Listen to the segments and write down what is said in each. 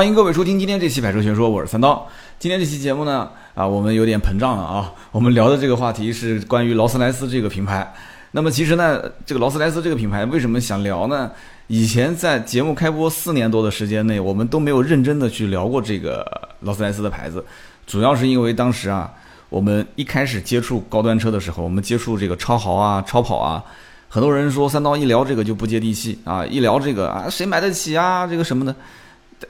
欢迎各位收听今天这期《百车全说》，我是三刀。今天这期节目呢，啊，我们有点膨胀了啊。我们聊的这个话题是关于劳斯莱斯这个品牌。那么其实呢，这个劳斯莱斯这个品牌为什么想聊呢？以前在节目开播四年多的时间内，我们都没有认真的去聊过这个劳斯莱斯的牌子，主要是因为当时啊，我们一开始接触高端车的时候，我们接触这个超豪啊、超跑啊，很多人说三刀一聊这个就不接地气啊，一聊这个啊，谁买得起啊？这个什么的。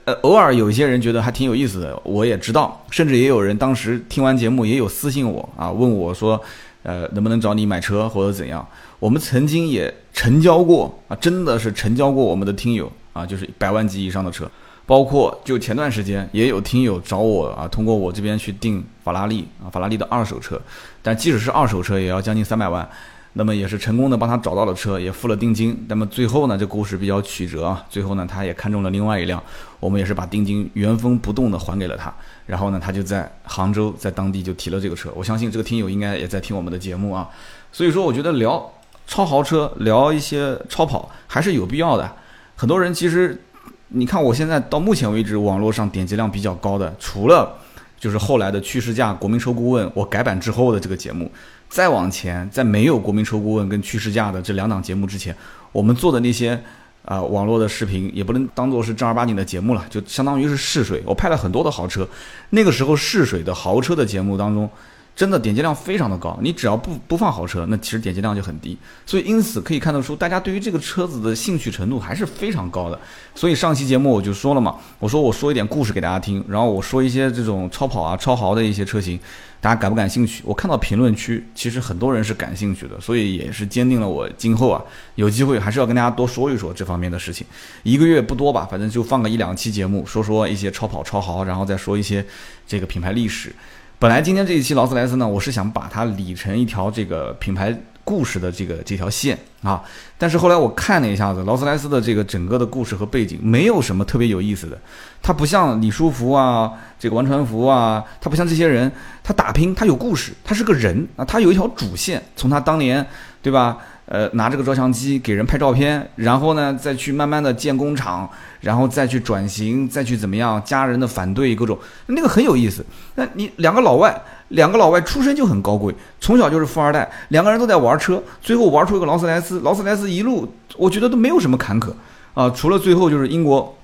呃，偶尔有一些人觉得还挺有意思的，我也知道，甚至也有人当时听完节目也有私信我啊，问我说，呃，能不能找你买车或者怎样？我们曾经也成交过啊，真的是成交过我们的听友啊，就是百万级以上的车，包括就前段时间也有听友找我啊，通过我这边去订法拉利啊，法拉利的二手车，但即使是二手车也要将近三百万。那么也是成功的帮他找到了车，也付了定金。那么最后呢，这故事比较曲折啊。最后呢，他也看中了另外一辆，我们也是把定金原封不动的还给了他。然后呢，他就在杭州，在当地就提了这个车。我相信这个听友应该也在听我们的节目啊。所以说，我觉得聊超豪车，聊一些超跑还是有必要的。很多人其实，你看我现在到目前为止，网络上点击量比较高的，除了就是后来的趋势价、国民车顾问我改版之后的这个节目。再往前，在没有国民车顾问跟趋势价的这两档节目之前，我们做的那些啊网络的视频也不能当做是正儿八经的节目了，就相当于是试水。我拍了很多的豪车，那个时候试水的豪车的节目当中。真的点击量非常的高，你只要不不放豪车，那其实点击量就很低。所以因此可以看得出，大家对于这个车子的兴趣程度还是非常高的。所以上期节目我就说了嘛，我说我说一点故事给大家听，然后我说一些这种超跑啊、超豪的一些车型，大家感不感兴趣？我看到评论区其实很多人是感兴趣的，所以也是坚定了我今后啊有机会还是要跟大家多说一说这方面的事情。一个月不多吧，反正就放个一两期节目，说说一些超跑、超豪，然后再说一些这个品牌历史。本来今天这一期劳斯莱斯呢，我是想把它理成一条这个品牌故事的这个这条线啊，但是后来我看了一下子劳斯莱斯的这个整个的故事和背景，没有什么特别有意思的。它不像李书福啊，这个王传福啊，他不像这些人，他打拼，他有故事，他是个人啊，他有一条主线，从他当年，对吧？呃，拿这个照相机给人拍照片，然后呢，再去慢慢的建工厂，然后再去转型，再去怎么样？家人的反对，各种那个很有意思。那你两个老外，两个老外出身就很高贵，从小就是富二代，两个人都在玩车，最后玩出一个劳斯莱斯。劳斯莱斯一路，我觉得都没有什么坎坷啊，除了最后就是英国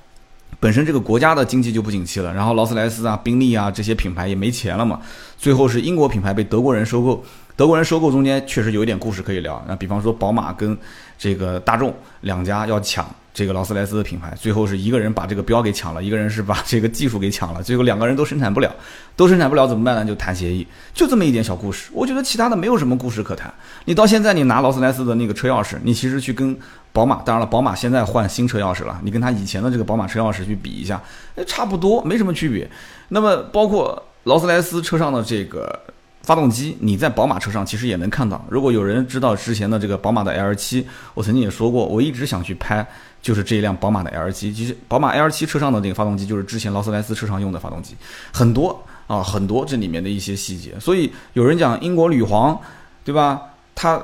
本身这个国家的经济就不景气了，然后劳斯莱斯啊、宾利啊这些品牌也没钱了嘛，最后是英国品牌被德国人收购。德国人收购中间确实有一点故事可以聊，那比方说宝马跟这个大众两家要抢这个劳斯莱斯的品牌，最后是一个人把这个标给抢了，一个人是把这个技术给抢了，最后两个人都生产不了，都生产不了怎么办呢？就谈协议，就这么一点小故事。我觉得其他的没有什么故事可谈。你到现在你拿劳斯莱斯的那个车钥匙，你其实去跟宝马，当然了，宝马现在换新车钥匙了，你跟他以前的这个宝马车钥匙去比一下，哎，差不多，没什么区别。那么包括劳斯莱斯车上的这个。发动机你在宝马车上其实也能看到。如果有人知道之前的这个宝马的 L7，我曾经也说过，我一直想去拍，就是这一辆宝马的 L7。其实宝马 L7 车上的那个发动机就是之前劳斯莱斯车上用的发动机，很多啊，很多这里面的一些细节。所以有人讲英国女皇，对吧？他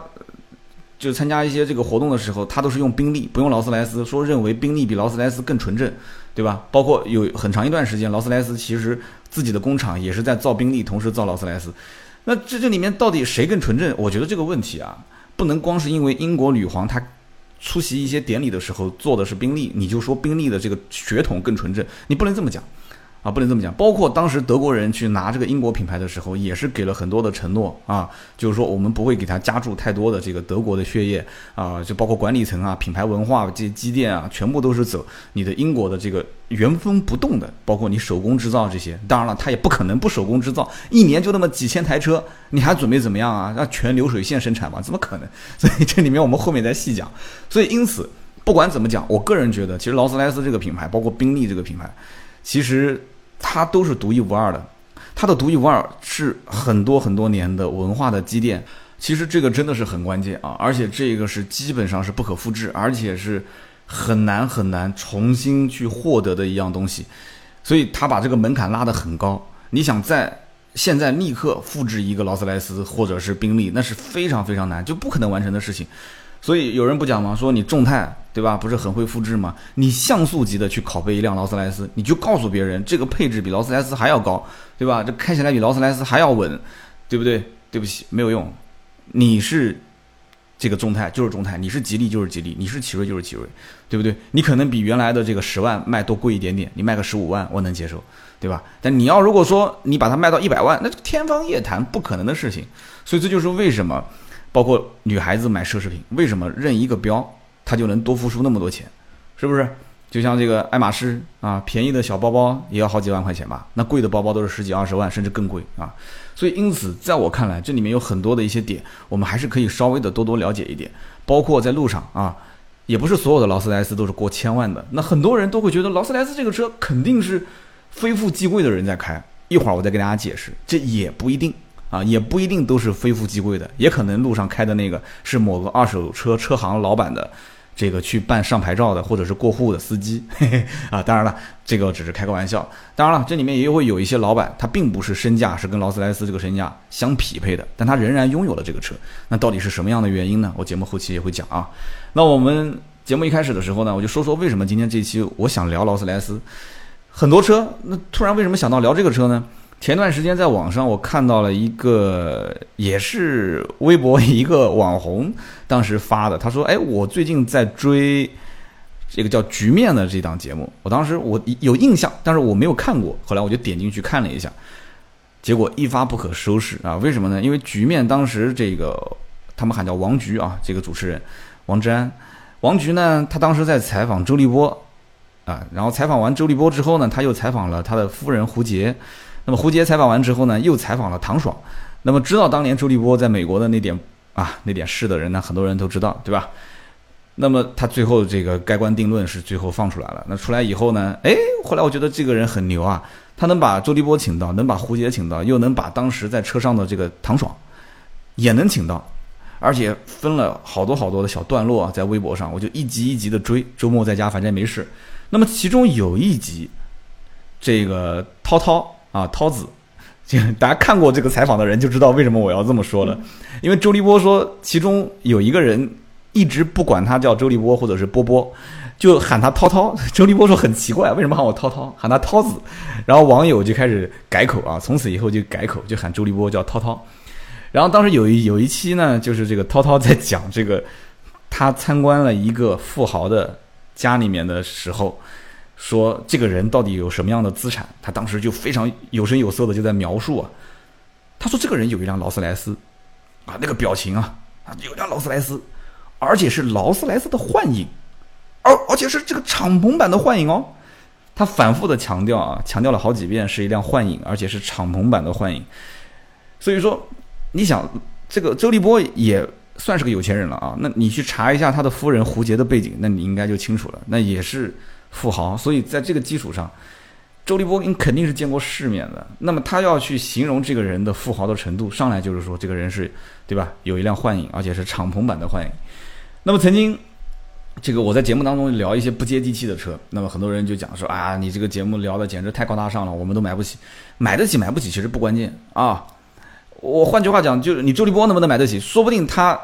就参加一些这个活动的时候，他都是用宾利，不用劳斯莱斯，说认为宾利比劳斯莱斯更纯正，对吧？包括有很长一段时间，劳斯莱斯其实自己的工厂也是在造宾利，同时造劳斯莱斯。那这这里面到底谁更纯正？我觉得这个问题啊，不能光是因为英国女皇她出席一些典礼的时候坐的是宾利，你就说宾利的这个血统更纯正，你不能这么讲。啊，不能这么讲。包括当时德国人去拿这个英国品牌的时候，也是给了很多的承诺啊，就是说我们不会给他加注太多的这个德国的血液啊，就包括管理层啊、品牌文化这些积淀啊，全部都是走你的英国的这个原封不动的，包括你手工制造这些。当然了，他也不可能不手工制造，一年就那么几千台车，你还准备怎么样啊？让全流水线生产吗？怎么可能？所以这里面我们后面再细讲。所以因此，不管怎么讲，我个人觉得，其实劳斯莱斯这个品牌，包括宾利这个品牌，其实。它都是独一无二的，它的独一无二是很多很多年的文化的积淀。其实这个真的是很关键啊，而且这个是基本上是不可复制，而且是很难很难重新去获得的一样东西。所以他把这个门槛拉得很高。你想在现在立刻复制一个劳斯莱斯或者是宾利，那是非常非常难，就不可能完成的事情。所以有人不讲吗？说你众泰对吧，不是很会复制吗？你像素级的去拷贝一辆劳斯莱斯，你就告诉别人这个配置比劳斯莱斯还要高，对吧？这开起来比劳斯莱斯还要稳，对不对？对不起，没有用。你是这个众泰就是众泰，你是吉利就是吉利，你是奇瑞就是奇瑞，对不对？你 可能比原来的这个十万卖多贵一点点，你卖个十五万我能接受，对吧？但你要如果说你把它卖到一百万，那天方夜谭，不可能的事情。所以这就是为什么，包括女孩子买奢侈品，为什么认一个标，她就能多付出那么多钱，是不是？就像这个爱马仕啊，便宜的小包包也要好几万块钱吧，那贵的包包都是十几二十万，甚至更贵啊。所以因此，在我看来，这里面有很多的一些点，我们还是可以稍微的多多了解一点。包括在路上啊，也不是所有的劳斯莱斯都是过千万的。那很多人都会觉得劳斯莱斯这个车肯定是非富即贵的人在开。一会儿我再给大家解释，这也不一定啊，也不一定都是非富即贵的，也可能路上开的那个是某个二手车车行老板的。这个去办上牌照的，或者是过户的司机，嘿嘿啊，当然了，这个只是开个玩笑。当然了，这里面也会有一些老板，他并不是身价是跟劳斯莱斯这个身价相匹配的，但他仍然拥有了这个车。那到底是什么样的原因呢？我节目后期也会讲啊。那我们节目一开始的时候呢，我就说说为什么今天这期我想聊劳斯莱斯。很多车，那突然为什么想到聊这个车呢？前段时间在网上我看到了一个，也是微博一个网红当时发的，他说：“哎，我最近在追这个叫《局面》的这档节目。”我当时我有印象，但是我没有看过。后来我就点进去看了一下，结果一发不可收拾啊！为什么呢？因为《局面》当时这个他们喊叫王菊啊，这个主持人王志安，王菊呢，他当时在采访周立波啊，然后采访完周立波之后呢，他又采访了他的夫人胡洁。那么胡杰采访完之后呢，又采访了唐爽。那么知道当年周立波在美国的那点啊那点事的人呢，很多人都知道，对吧？那么他最后这个盖棺定论是最后放出来了。那出来以后呢，哎，后来我觉得这个人很牛啊，他能把周立波请到，能把胡杰请到，又能把当时在车上的这个唐爽也能请到，而且分了好多好多的小段落啊，在微博上，我就一集一集的追。周末在家反正没事。那么其中有一集，这个涛涛。啊，涛子，就大家看过这个采访的人就知道为什么我要这么说了，因为周立波说其中有一个人一直不管他叫周立波或者是波波，就喊他涛涛。周立波说很奇怪，为什么喊我涛涛，喊他涛子？然后网友就开始改口啊，从此以后就改口，就喊周立波叫涛涛。然后当时有一有一期呢，就是这个涛涛在讲这个他参观了一个富豪的家里面的时候。说这个人到底有什么样的资产？他当时就非常有声有色的就在描述啊。他说这个人有一辆劳斯莱斯，啊，那个表情啊，啊，有辆劳斯莱斯，而且是劳斯莱斯的幻影，而而且是这个敞篷版的幻影哦。他反复的强调啊，强调了好几遍是一辆幻影，而且是敞篷版的幻影。所以说，你想这个周立波也算是个有钱人了啊。那你去查一下他的夫人胡洁的背景，那你应该就清楚了。那也是。富豪，所以在这个基础上，周立波你肯定是见过世面的。那么他要去形容这个人的富豪的程度，上来就是说这个人是，对吧？有一辆幻影，而且是敞篷版的幻影。那么曾经，这个我在节目当中聊一些不接地气的车，那么很多人就讲说啊，你这个节目聊的简直太高大上了，我们都买不起。买得起买不起其实不关键啊。我换句话讲，就是你周立波能不能买得起？说不定他，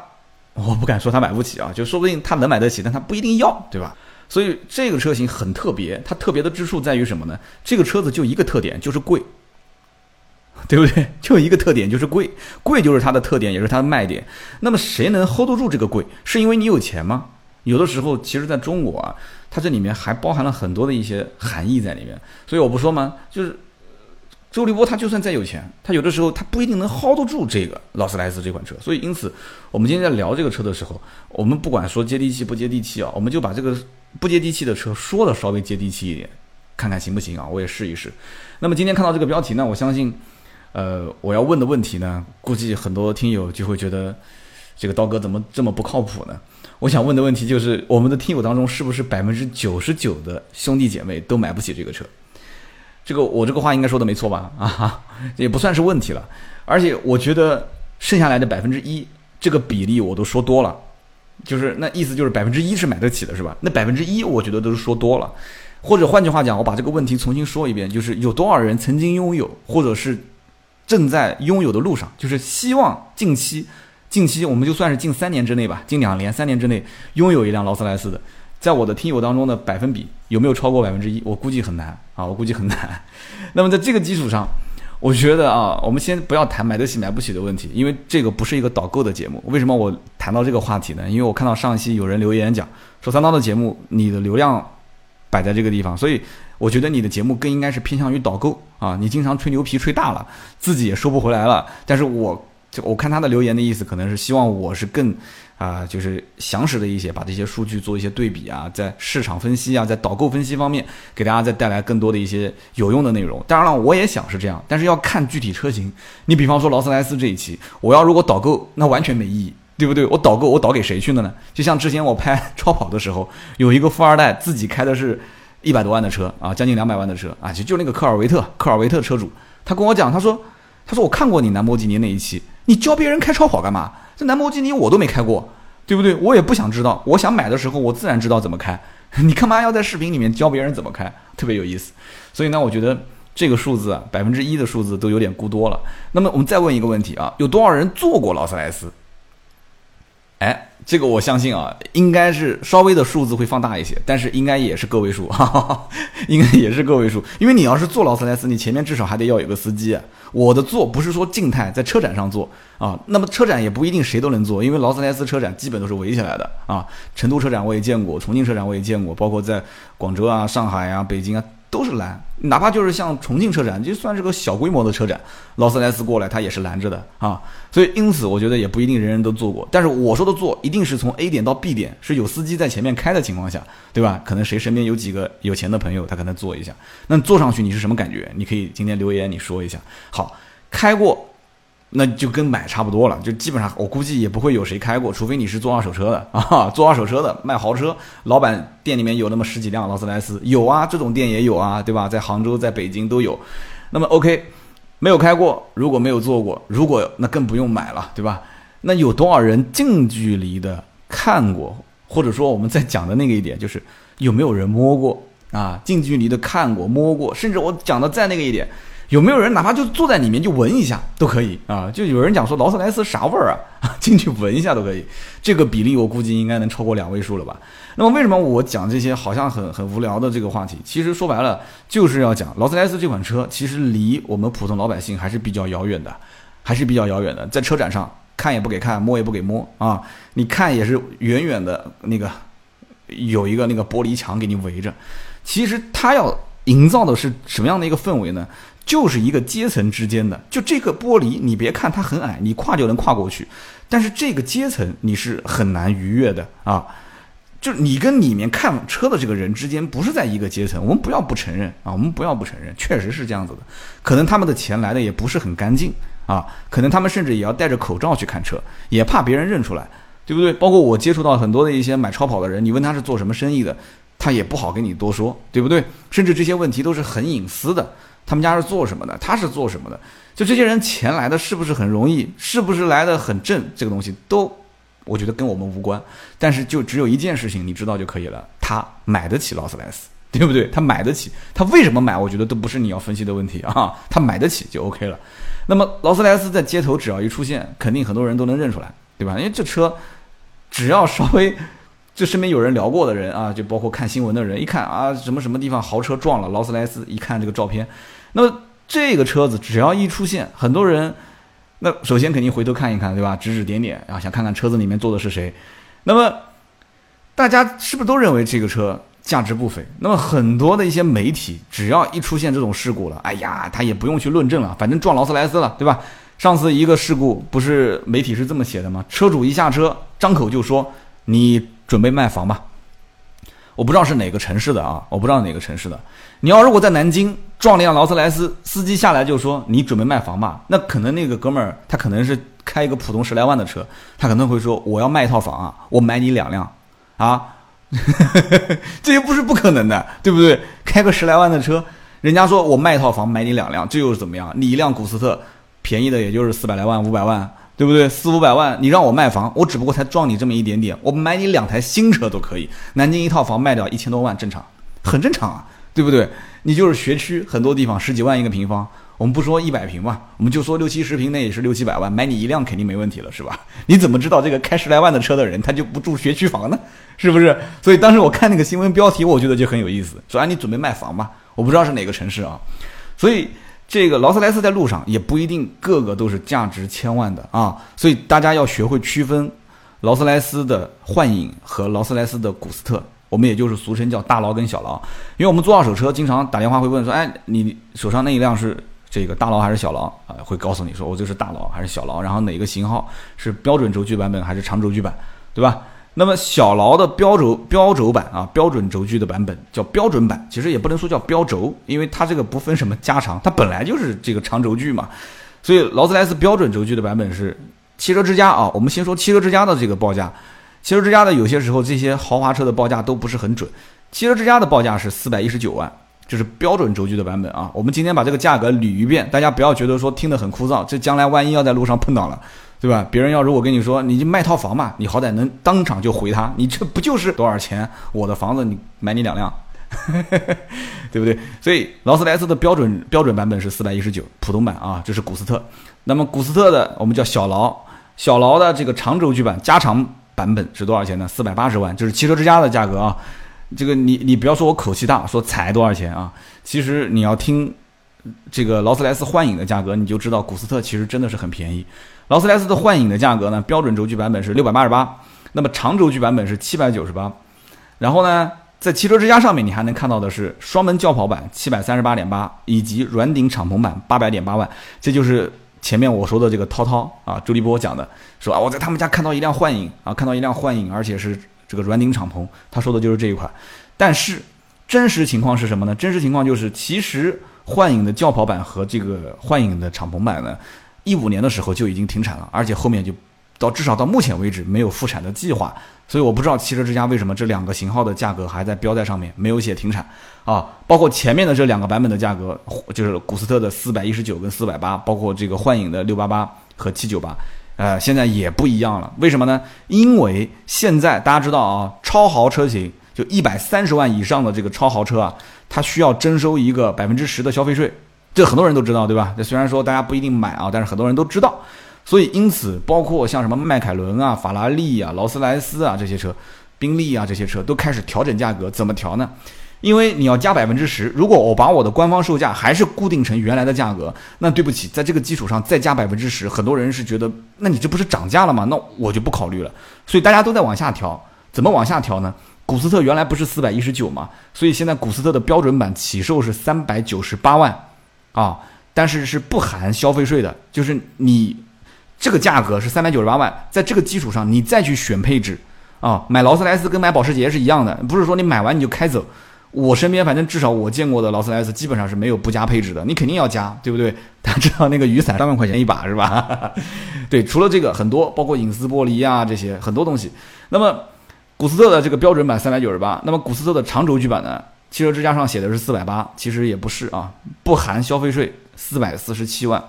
我不敢说他买不起啊，就说不定他能买得起，但他不一定要，对吧？所以这个车型很特别，它特别的之处在于什么呢？这个车子就一个特点，就是贵，对不对？就一个特点，就是贵，贵就是它的特点，也是它的卖点。那么谁能 hold 得住这个贵？是因为你有钱吗？有的时候，其实在中国啊，它这里面还包含了很多的一些含义在里面。所以我不说吗？就是。周立波他就算再有钱，他有的时候他不一定能 hold 得住这个劳斯莱斯这款车。所以因此，我们今天在聊这个车的时候，我们不管说接地气不接地气啊，我们就把这个不接地气的车说的稍微接地气一点，看看行不行啊？我也试一试。那么今天看到这个标题呢，我相信，呃，我要问的问题呢，估计很多听友就会觉得，这个刀哥怎么这么不靠谱呢？我想问的问题就是，我们的听友当中是不是百分之九十九的兄弟姐妹都买不起这个车？这个我这个话应该说的没错吧？啊，也不算是问题了。而且我觉得剩下来的百分之一，这个比例我都说多了，就是那意思就是百分之一是买得起的，是吧？那百分之一我觉得都是说多了。或者换句话讲，我把这个问题重新说一遍，就是有多少人曾经拥有，或者是正在拥有的路上，就是希望近期近期我们就算是近三年之内吧，近两年、三年之内拥有一辆劳斯莱斯的，在我的听友当中的百分比有没有超过百分之一？我估计很难啊，我估计很难。那么在这个基础上，我觉得啊，我们先不要谈买得起买不起的问题，因为这个不是一个导购的节目。为什么我谈到这个话题呢？因为我看到上一期有人留言讲说三刀的节目你的流量摆在这个地方，所以我觉得你的节目更应该是偏向于导购啊。你经常吹牛皮吹大了，自己也收不回来了。但是我。就我看他的留言的意思，可能是希望我是更啊，就是详实的一些，把这些数据做一些对比啊，在市场分析啊，在导购分析方面，给大家再带来更多的一些有用的内容。当然了，我也想是这样，但是要看具体车型。你比方说劳斯莱斯这一期，我要如果导购，那完全没意义，对不对？我导购，我导给谁去了呢？就像之前我拍 超跑的时候，有一个富二代自己开的是一百多万的车啊，将近两百万的车啊，就就那个科尔维特，科尔维特车主，他跟我讲，他说，他说我看过你兰博基尼那一期。你教别人开超跑干嘛？这兰博基尼我都没开过，对不对？我也不想知道。我想买的时候，我自然知道怎么开。你干嘛要在视频里面教别人怎么开？特别有意思。所以呢，我觉得这个数字啊，百分之一的数字都有点估多了。那么我们再问一个问题啊，有多少人坐过劳斯莱斯？哎。这个我相信啊，应该是稍微的数字会放大一些，但是应该也是个位数，哈哈哈，应该也是个位数。因为你要是坐劳斯莱斯，你前面至少还得要有个司机。我的坐不是说静态在车展上坐啊，那么车展也不一定谁都能坐，因为劳斯莱斯车展基本都是围起来的啊。成都车展我也见过，重庆车展我也见过，包括在广州啊、上海啊、北京啊。都是拦，哪怕就是像重庆车展，就算是个小规模的车展，劳斯莱斯过来，它也是拦着的啊。所以因此，我觉得也不一定人人都坐过。但是我说的坐，一定是从 A 点到 B 点，是有司机在前面开的情况下，对吧？可能谁身边有几个有钱的朋友，他可能坐一下。那坐上去你是什么感觉？你可以今天留言你说一下。好，开过。那就跟买差不多了，就基本上我估计也不会有谁开过，除非你是做二手车的 啊，做二手车的卖豪车，老板店里面有那么十几辆劳斯莱斯，有啊，这种店也有啊，对吧？在杭州、在北京都有。那么 OK，没有开过，如果没有做过，如果那更不用买了，对吧？那有多少人近距离的看过，或者说我们在讲的那个一点，就是有没有人摸过啊？近距离的看过、摸过，甚至我讲的再那个一点。有没有人哪怕就坐在里面就闻一下都可以啊？就有人讲说劳斯莱斯啥味儿啊？进去闻一下都可以，这个比例我估计应该能超过两位数了吧？那么为什么我讲这些好像很很无聊的这个话题？其实说白了就是要讲劳斯莱斯这款车，其实离我们普通老百姓还是比较遥远的，还是比较遥远的。在车展上看也不给看，摸也不给摸啊！你看也是远远的那个有一个那个玻璃墙给你围着。其实它要营造的是什么样的一个氛围呢？就是一个阶层之间的，就这个玻璃，你别看它很矮，你跨就能跨过去，但是这个阶层你是很难逾越的啊！就你跟里面看车的这个人之间不是在一个阶层，我们不要不承认啊，我们不要不承认，确实是这样子的。可能他们的钱来的也不是很干净啊，可能他们甚至也要戴着口罩去看车，也怕别人认出来，对不对？包括我接触到很多的一些买超跑的人，你问他是做什么生意的，他也不好跟你多说，对不对？甚至这些问题都是很隐私的。他们家是做什么的？他是做什么的？就这些人钱来的是不是很容易？是不是来的很正？这个东西都，我觉得跟我们无关。但是就只有一件事情你知道就可以了：他买得起劳斯莱斯，对不对？他买得起，他为什么买？我觉得都不是你要分析的问题啊。他买得起就 OK 了。那么劳斯莱斯在街头只要一出现，肯定很多人都能认出来，对吧？因为这车只要稍微。就身边有人聊过的人啊，就包括看新闻的人，一看啊，什么什么地方豪车撞了劳斯莱斯，一看这个照片，那么这个车子只要一出现，很多人，那首先肯定回头看一看，对吧？指指点点啊，想看看车子里面坐的是谁。那么大家是不是都认为这个车价值不菲？那么很多的一些媒体，只要一出现这种事故了，哎呀，他也不用去论证了，反正撞劳斯莱斯了，对吧？上次一个事故不是媒体是这么写的吗？车主一下车，张口就说你。准备卖房吧，我不知道是哪个城市的啊，我不知道哪个城市的。你要如果在南京撞辆劳斯莱斯，司机下来就说你准备卖房吧，那可能那个哥们儿他可能是开一个普通十来万的车，他可能会说我要卖一套房啊，我买你两辆啊，这又不是不可能的，对不对？开个十来万的车，人家说我卖一套房买你两辆，这又是怎么样？你一辆古斯特便宜的也就是四百来万五百万。对不对？四五百万，你让我卖房，我只不过才撞你这么一点点，我买你两台新车都可以。南京一套房卖掉一千多万，正常，很正常啊，对不对？你就是学区很多地方十几万一个平方，我们不说一百平嘛，我们就说六七十平，那也是六七百万，买你一辆肯定没问题了，是吧？你怎么知道这个开十来万的车的人他就不住学区房呢？是不是？所以当时我看那个新闻标题，我觉得就很有意思，说啊你准备卖房嘛？我不知道是哪个城市啊。所以这个劳斯莱斯在路上也不一定个个都是价值千万的啊，所以大家要学会区分劳斯莱斯的幻影和劳斯莱斯的古斯特。我们也就是俗称叫大劳跟小劳，因为我们做二手车，经常打电话会问说，哎，你手上那一辆是这个大劳还是小劳啊？会告诉你说，我这是大劳还是小劳，然后哪个型号是标准轴距版本还是长轴距版，对吧？那么小劳的标轴标轴版啊，标准轴距的版本叫标准版，其实也不能说叫标轴，因为它这个不分什么加长，它本来就是这个长轴距嘛。所以劳斯莱斯标准轴距的版本是汽车之家啊，我们先说汽车之家的这个报价。汽车之家的有些时候，这些豪华车的报价都不是很准。汽车之家的报价是四百一十九万，就是标准轴距的版本啊。我们今天把这个价格捋一遍，大家不要觉得说听得很枯燥。这将来万一要在路上碰到了，对吧？别人要如果跟你说，你就卖套房嘛，你好歹能当场就回他，你这不就是多少钱？我的房子你买你两辆，对不对？所以劳斯莱斯的标准标准版本是四百一十九，普通版啊，这是古斯特。那么古斯特的我们叫小劳，小劳的这个长轴距版加长。版本是多少钱呢？四百八十万，就是汽车之家的价格啊。这个你你不要说我口气大，说才多少钱啊？其实你要听这个劳斯莱斯幻影的价格，你就知道古斯特其实真的是很便宜。劳斯莱斯的幻影的价格呢，标准轴距版本是六百八十八，那么长轴距版本是七百九十八。然后呢，在汽车之家上面，你还能看到的是双门轿跑版七百三十八点八，以及软顶敞篷版八百点八万，这就是。前面我说的这个涛涛啊，周立波讲的，说啊，我在他们家看到一辆幻影啊，看到一辆幻影，而且是这个软顶敞篷，他说的就是这一款。但是真实情况是什么呢？真实情况就是，其实幻影的轿跑版和这个幻影的敞篷版呢，一五年的时候就已经停产了，而且后面就。到至少到目前为止没有复产的计划，所以我不知道汽车之家为什么这两个型号的价格还在标在上面，没有写停产啊。包括前面的这两个版本的价格，就是古斯特的四百一十九跟四百八，包括这个幻影的六八八和七九八，呃，现在也不一样了。为什么呢？因为现在大家知道啊，超豪车型就一百三十万以上的这个超豪车啊，它需要征收一个百分之十的消费税，这很多人都知道，对吧？这虽然说大家不一定买啊，但是很多人都知道。所以，因此，包括像什么迈凯伦啊、法拉利啊、劳斯莱斯啊这些车，宾利啊这些车都开始调整价格。怎么调呢？因为你要加百分之十，如果我把我的官方售价还是固定成原来的价格，那对不起，在这个基础上再加百分之十，很多人是觉得，那你这不是涨价了吗？那我就不考虑了。所以大家都在往下调。怎么往下调呢？古斯特原来不是四百一十九吗？所以现在古斯特的标准版起售是三百九十八万，啊，但是是不含消费税的，就是你。这个价格是三百九十八万，在这个基础上，你再去选配置，啊，买劳斯莱斯跟买保时捷是一样的，不是说你买完你就开走。我身边反正至少我见过的劳斯莱斯基本上是没有不加配置的，你肯定要加，对不对？大家知道那个雨伞三万块钱一把是吧？对，除了这个很多，包括隐私玻璃啊这些很多东西。那么古斯特的这个标准版三百九十八，那么古斯特的长轴距版呢？汽车之家上写的是四百八，其实也不是啊，不含消费税四百四十七万。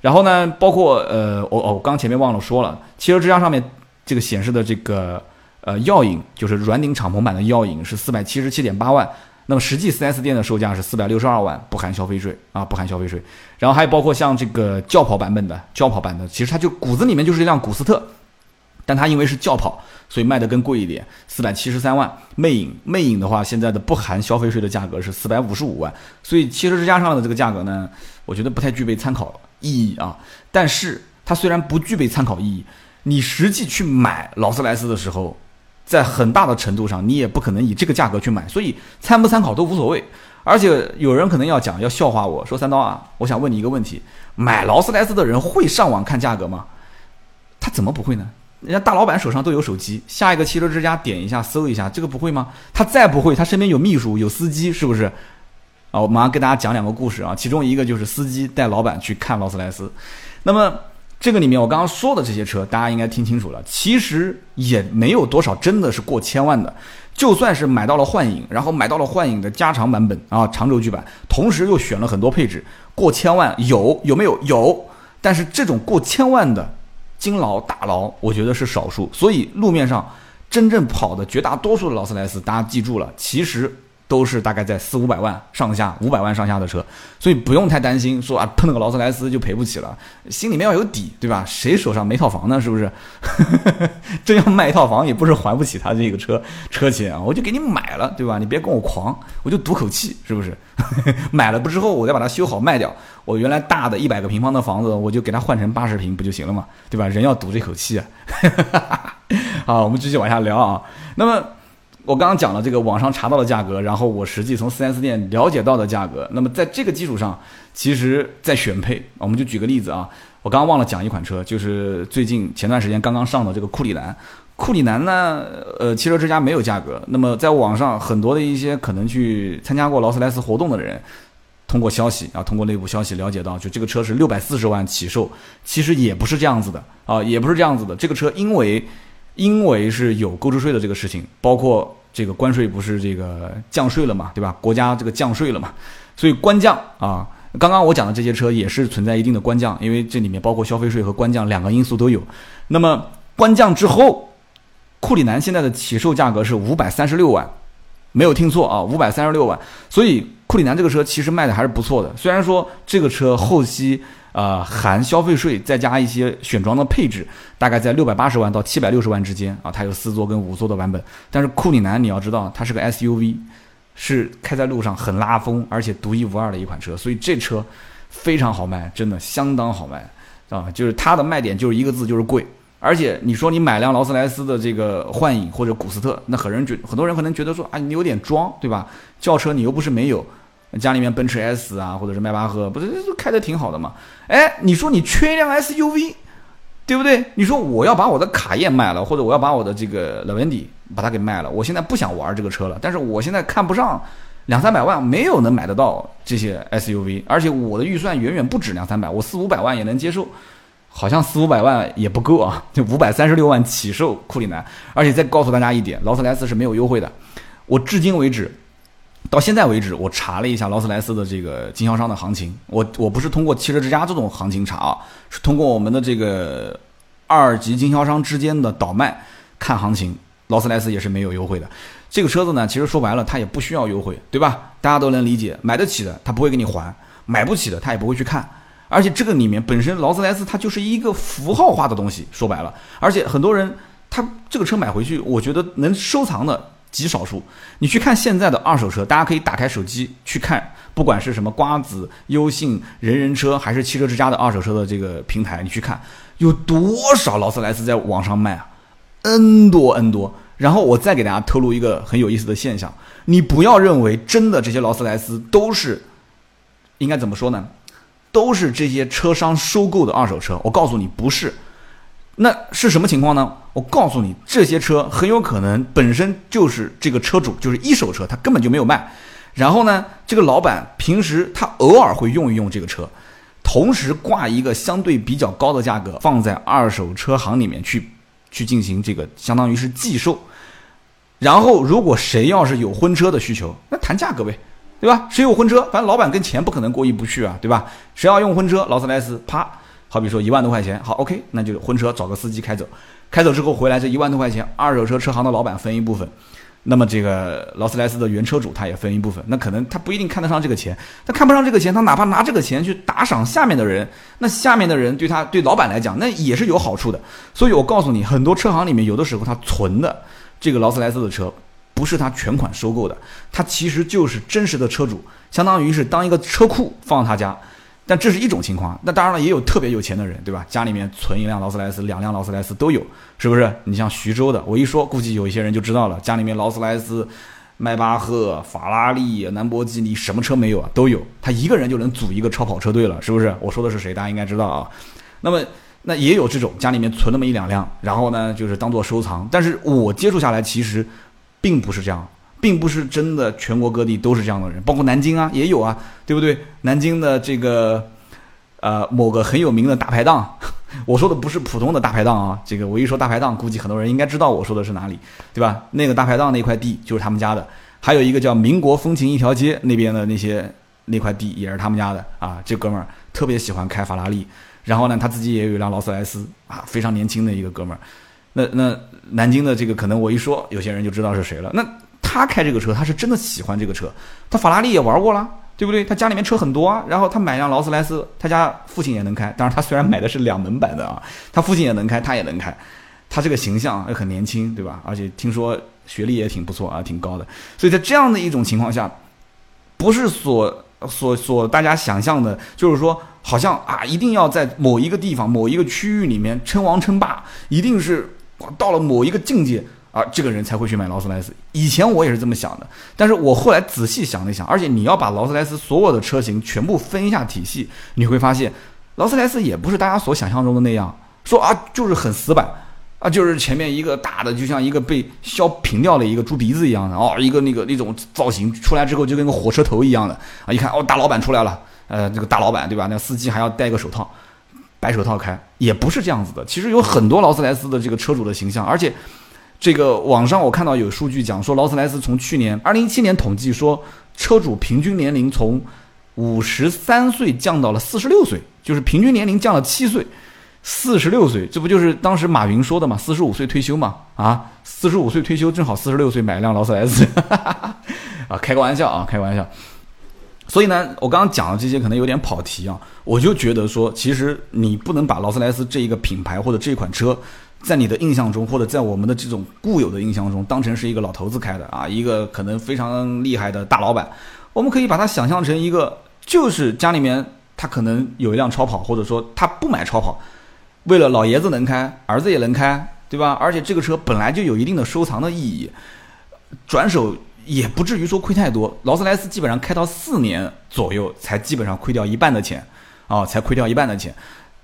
然后呢，包括呃，我我刚前面忘了说了，汽车之家上面这个显示的这个呃耀影，就是软顶敞篷版的耀影是四百七十七点八万，那么实际 4S 店的售价是四百六十二万，不含消费税啊，不含消费税。然后还有包括像这个轿跑版本的轿跑版的，其实它就骨子里面就是一辆古斯特，但它因为是轿跑，所以卖的更贵一点，四百七十三万。魅影魅影的话，现在的不含消费税的价格是四百五十五万，所以汽车之家上的这个价格呢，我觉得不太具备参考。意义啊，但是它虽然不具备参考意义，你实际去买劳斯莱斯的时候，在很大的程度上，你也不可能以这个价格去买，所以参不参考都无所谓。而且有人可能要讲，要笑话我说三刀啊，我想问你一个问题：买劳斯莱斯的人会上网看价格吗？他怎么不会呢？人家大老板手上都有手机，下一个汽车之家点一下搜一下，这个不会吗？他再不会，他身边有秘书有司机，是不是？啊，我马上跟大家讲两个故事啊，其中一个就是司机带老板去看劳斯莱斯。那么这个里面我刚刚说的这些车，大家应该听清楚了，其实也没有多少真的是过千万的。就算是买到了幻影，然后买到了幻影的加长版本啊，长轴距版，同时又选了很多配置，过千万有有没有？有，但是这种过千万的金劳大劳，我觉得是少数。所以路面上真正跑的绝大多数的劳斯莱斯，大家记住了，其实。都是大概在四五百万上下，五百万上下的车，所以不用太担心说啊碰那个劳斯莱斯就赔不起了，心里面要有底，对吧？谁手上没套房呢？是不是？真要卖一套房也不是还不起他这个车车钱啊，我就给你买了，对吧？你别跟我狂，我就赌口气，是不是？买了不之后我再把它修好卖掉，我原来大的一百个平方的房子，我就给它换成八十平不就行了嘛，对吧？人要赌这口气啊。好，我们继续往下聊啊。那么。我刚刚讲了这个网上查到的价格，然后我实际从 4S 店了解到的价格。那么在这个基础上，其实在选配，我们就举个例子啊。我刚刚忘了讲一款车，就是最近前段时间刚刚上的这个库里南。库里南呢，呃，汽车之家没有价格。那么在网上很多的一些可能去参加过劳斯莱斯活动的人，通过消息啊，通过内部消息了解到，就这个车是六百四十万起售，其实也不是这样子的啊，也不是这样子的。这个车因为因为是有购置税的这个事情，包括这个关税不是这个降税了嘛，对吧？国家这个降税了嘛，所以官降啊。刚刚我讲的这些车也是存在一定的官降，因为这里面包括消费税和官降两个因素都有。那么官降之后，库里南现在的起售价格是五百三十六万，没有听错啊，五百三十六万。所以库里南这个车其实卖的还是不错的，虽然说这个车后期。呃，含消费税再加一些选装的配置，大概在六百八十万到七百六十万之间啊。它有四座跟五座的版本，但是库里南你要知道，它是个 SUV，是开在路上很拉风，而且独一无二的一款车，所以这车非常好卖，真的相当好卖啊。就是它的卖点就是一个字，就是贵。而且你说你买辆劳斯莱斯的这个幻影或者古斯特，那很人觉很多人可能觉得说啊，你有点装，对吧？轿车你又不是没有。家里面奔驰 S 啊，或者是迈巴赫，不是开的挺好的嘛？哎，你说你缺一辆 SUV，对不对？你说我要把我的卡宴卖了，或者我要把我的这个 Lavendy 把它给卖了，我现在不想玩这个车了。但是我现在看不上两三百万，没有能买得到这些 SUV，而且我的预算远远不止两三百，我四五百万也能接受。好像四五百万也不够啊，就五百三十六万起售库里南。而且再告诉大家一点，劳斯莱斯是没有优惠的。我至今为止。到现在为止，我查了一下劳斯莱斯的这个经销商的行情。我我不是通过汽车之家这种行情查啊，是通过我们的这个二级经销商之间的倒卖看行情。劳斯莱斯也是没有优惠的。这个车子呢，其实说白了，它也不需要优惠，对吧？大家都能理解，买得起的他不会给你还，买不起的他也不会去看。而且这个里面本身劳斯莱斯它就是一个符号化的东西，说白了，而且很多人他这个车买回去，我觉得能收藏的。极少数，你去看现在的二手车，大家可以打开手机去看，不管是什么瓜子、优信、人人车，还是汽车之家的二手车的这个平台，你去看有多少劳斯莱斯在网上卖啊，n 多 n 多。然后我再给大家透露一个很有意思的现象，你不要认为真的这些劳斯莱斯都是，应该怎么说呢？都是这些车商收购的二手车。我告诉你，不是。那是什么情况呢？我告诉你，这些车很有可能本身就是这个车主，就是一手车，他根本就没有卖。然后呢，这个老板平时他偶尔会用一用这个车，同时挂一个相对比较高的价格放在二手车行里面去，去进行这个相当于是寄售。然后如果谁要是有婚车的需求，那谈价格呗，对吧？谁有婚车，反正老板跟钱不可能过意不去啊，对吧？谁要用婚车，劳斯莱斯啪。好比说一万多块钱，好，OK，那就婚车找个司机开走，开走之后回来这一万多块钱，二手车车行的老板分一部分，那么这个劳斯莱斯的原车主他也分一部分，那可能他不一定看得上这个钱，他看不上这个钱，他哪怕拿这个钱去打赏下面的人，那下面的人对他对老板来讲那也是有好处的，所以我告诉你，很多车行里面有的时候他存的这个劳斯莱斯的车，不是他全款收购的，他其实就是真实的车主，相当于是当一个车库放他家。但这是一种情况，那当然了，也有特别有钱的人，对吧？家里面存一辆劳斯莱斯、两辆劳斯莱斯都有，是不是？你像徐州的，我一说，估计有一些人就知道了，家里面劳斯莱斯、迈巴赫、法拉利、兰博基尼，什么车没有啊？都有，他一个人就能组一个超跑车队了，是不是？我说的是谁？大家应该知道啊。那么，那也有这种家里面存那么一两辆，然后呢，就是当做收藏。但是我接触下来，其实并不是这样。并不是真的，全国各地都是这样的人，包括南京啊，也有啊，对不对？南京的这个，呃，某个很有名的大排档，我说的不是普通的大排档啊，这个我一说大排档，估计很多人应该知道我说的是哪里，对吧？那个大排档那块地就是他们家的，还有一个叫民国风情一条街那边的那些那块地也是他们家的啊。这哥们儿特别喜欢开法拉利，然后呢，他自己也有一辆劳斯莱斯啊，非常年轻的一个哥们儿。那那南京的这个可能我一说，有些人就知道是谁了。那他开这个车，他是真的喜欢这个车。他法拉利也玩过了，对不对？他家里面车很多啊。然后他买辆劳斯莱斯，他家父亲也能开。当然，他虽然买的是两门版的啊，他父亲也能开，他也能开。他这个形象也很年轻，对吧？而且听说学历也挺不错啊，挺高的。所以在这样的一种情况下，不是所所所大家想象的，就是说好像啊，一定要在某一个地方、某一个区域里面称王称霸，一定是到了某一个境界啊，这个人才会去买劳斯莱斯。以前我也是这么想的，但是我后来仔细想了想，而且你要把劳斯莱斯所有的车型全部分一下体系，你会发现，劳斯莱斯也不是大家所想象中的那样，说啊就是很死板。啊，就是前面一个大的，就像一个被削平掉的一个猪鼻子一样的哦，一个那个那种造型出来之后，就跟个火车头一样的啊！一看哦，大老板出来了，呃，这个大老板对吧？那司机还要戴个手套，白手套开，也不是这样子的。其实有很多劳斯莱斯的这个车主的形象，而且这个网上我看到有数据讲说，劳斯莱斯从去年二零一七年统计说，车主平均年龄从五十三岁降到了四十六岁，就是平均年龄降了七岁。四十六岁，这不就是当时马云说的嘛？四十五岁退休嘛？啊，四十五岁退休，正好四十六岁买一辆劳斯莱斯，啊，开个玩笑啊，开个玩笑。所以呢，我刚刚讲的这些可能有点跑题啊，我就觉得说，其实你不能把劳斯莱斯这一个品牌或者这款车，在你的印象中，或者在我们的这种固有的印象中，当成是一个老头子开的啊，一个可能非常厉害的大老板。我们可以把它想象成一个，就是家里面他可能有一辆超跑，或者说他不买超跑。为了老爷子能开，儿子也能开，对吧？而且这个车本来就有一定的收藏的意义，转手也不至于说亏太多。劳斯莱斯基本上开到四年左右才基本上亏掉一半的钱，啊，才亏掉一半的钱。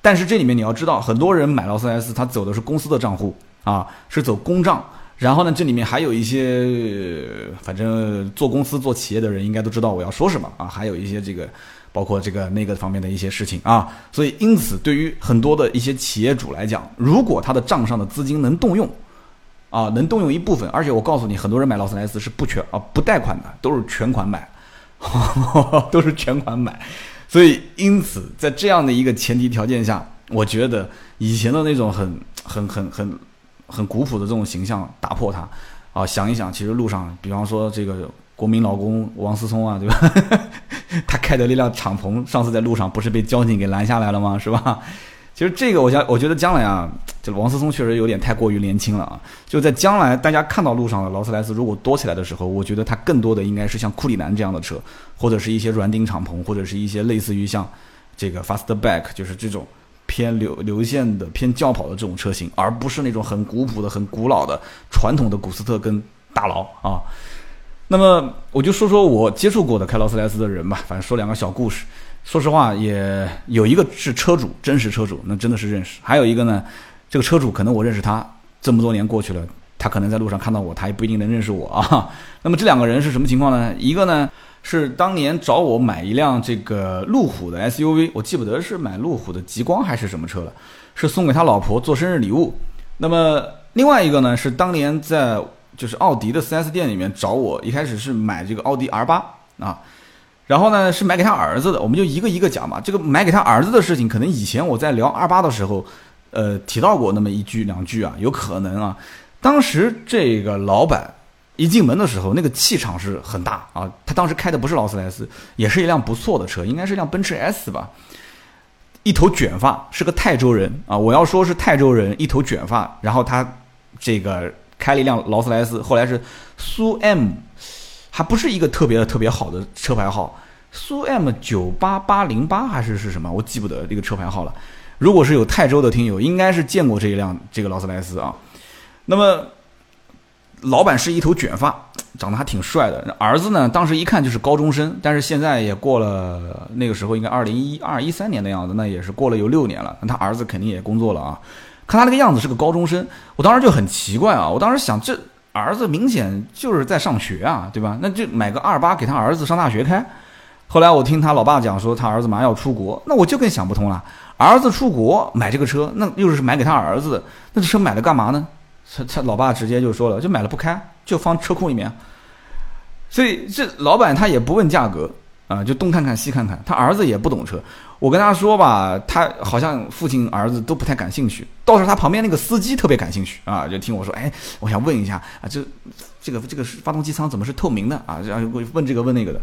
但是这里面你要知道，很多人买劳斯莱斯，他走的是公司的账户啊，是走公账。然后呢，这里面还有一些，反正做公司做企业的人应该都知道我要说什么啊，还有一些这个。包括这个那个方面的一些事情啊，所以因此对于很多的一些企业主来讲，如果他的账上的资金能动用，啊，能动用一部分，而且我告诉你，很多人买劳斯莱斯是不全啊不贷款的，都是全款买，都是全款买，所以因此在这样的一个前提条件下，我觉得以前的那种很很很很很古朴的这种形象打破它，啊，想一想，其实路上，比方说这个。国民老公王思聪啊，对吧？他开的那辆敞篷，上次在路上不是被交警给拦下来了吗？是吧？其实这个，我想，我觉得将来啊，这王思聪确实有点太过于年轻了啊。就在将来，大家看到路上的劳斯莱斯如果多起来的时候，我觉得它更多的应该是像库里南这样的车，或者是一些软顶敞篷，或者是一些类似于像这个 Fastback，就是这种偏流流线的、偏轿跑的这种车型，而不是那种很古朴的、很古老的传统的古斯特跟大劳啊。那么我就说说我接触过的开劳斯莱斯的人吧，反正说两个小故事。说实话，也有一个是车主，真实车主，那真的是认识；还有一个呢，这个车主可能我认识他这么多年过去了，他可能在路上看到我，他也不一定能认识我啊。那么这两个人是什么情况呢？一个呢是当年找我买一辆这个路虎的 SUV，我记不得是买路虎的极光还是什么车了，是送给他老婆做生日礼物。那么另外一个呢是当年在。就是奥迪的 4S 店里面找我，一开始是买这个奥迪 R8 啊，然后呢是买给他儿子的，我们就一个一个讲吧。这个买给他儿子的事情，可能以前我在聊二八的时候，呃提到过那么一句两句啊，有可能啊。当时这个老板一进门的时候，那个气场是很大啊。他当时开的不是劳斯莱斯，也是一辆不错的车，应该是辆奔驰 S 吧。一头卷发，是个泰州人啊。我要说是泰州人，一头卷发，然后他这个。开了一辆劳斯莱斯，后来是苏 M，它不是一个特别特别好的车牌号，苏 M 九八八零八还是是什么？我记不得这个车牌号了。如果是有泰州的听友，应该是见过这一辆这个劳斯莱斯啊。那么老板是一头卷发，长得还挺帅的。儿子呢，当时一看就是高中生，但是现在也过了那个时候，应该二零一二一三年的样子，那也是过了有六年了。那他儿子肯定也工作了啊。看他那个样子是个高中生，我当时就很奇怪啊！我当时想，这儿子明显就是在上学啊，对吧？那就买个二八给他儿子上大学开。后来我听他老爸讲说，他儿子马上要出国，那我就更想不通了。儿子出国买这个车，那又是买给他儿子的，那这车买了干嘛呢？他他老爸直接就说了，就买了不开，就放车库里面。所以这老板他也不问价格。啊，就东看看西看看。他儿子也不懂车，我跟他说吧，他好像父亲儿子都不太感兴趣，倒是他旁边那个司机特别感兴趣啊，就听我说，哎，我想问一下啊，这这个这个发动机舱怎么是透明的啊？然后问这个问那个的。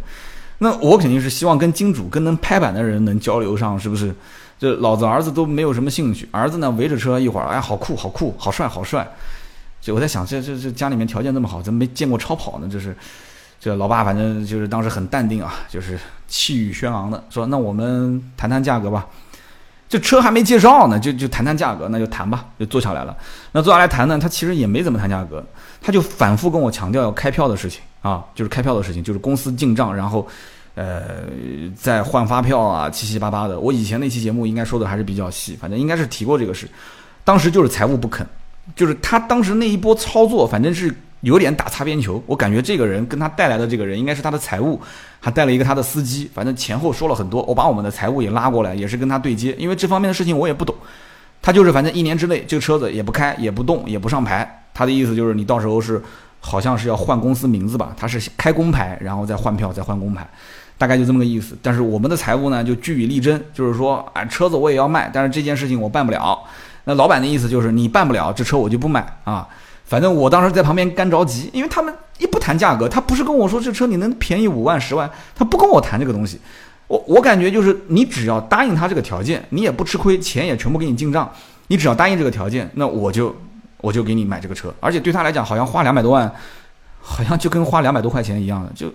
那我肯定是希望跟金主、跟能拍板的人能交流上，是不是？这老子儿子都没有什么兴趣，儿子呢围着车一会儿，哎，好酷，好酷，好帅，好帅。就我在想，这这这家里面条件那么好，怎么没见过超跑呢？这是，这老爸反正就是当时很淡定啊，就是气宇轩昂的说：“那我们谈谈价格吧。”这车还没介绍呢，就就谈谈价格，那就谈吧，就坐下来了。那坐下来谈呢，他其实也没怎么谈价格，他就反复跟我强调要开票的事情啊，就是开票的事情，就是公司进账，然后。呃，再换发票啊，七七八八的。我以前那期节目应该说的还是比较细，反正应该是提过这个事。当时就是财务不肯，就是他当时那一波操作，反正是有点打擦边球。我感觉这个人跟他带来的这个人应该是他的财务，还带了一个他的司机，反正前后说了很多。我把我们的财务也拉过来，也是跟他对接，因为这方面的事情我也不懂。他就是反正一年之内这个车子也不开，也不动，也不上牌。他的意思就是你到时候是好像是要换公司名字吧？他是开工牌，然后再换票，再换工牌。大概就这么个意思，但是我们的财务呢就据以力争，就是说，啊，车子我也要卖，但是这件事情我办不了。那老板的意思就是你办不了，这车我就不买啊。反正我当时在旁边干着急，因为他们一不谈价格，他不是跟我说这车你能便宜五万十万，他不跟我谈这个东西。我我感觉就是你只要答应他这个条件，你也不吃亏，钱也全部给你进账。你只要答应这个条件，那我就我就给你买这个车，而且对他来讲，好像花两百多万，好像就跟花两百多块钱一样的就。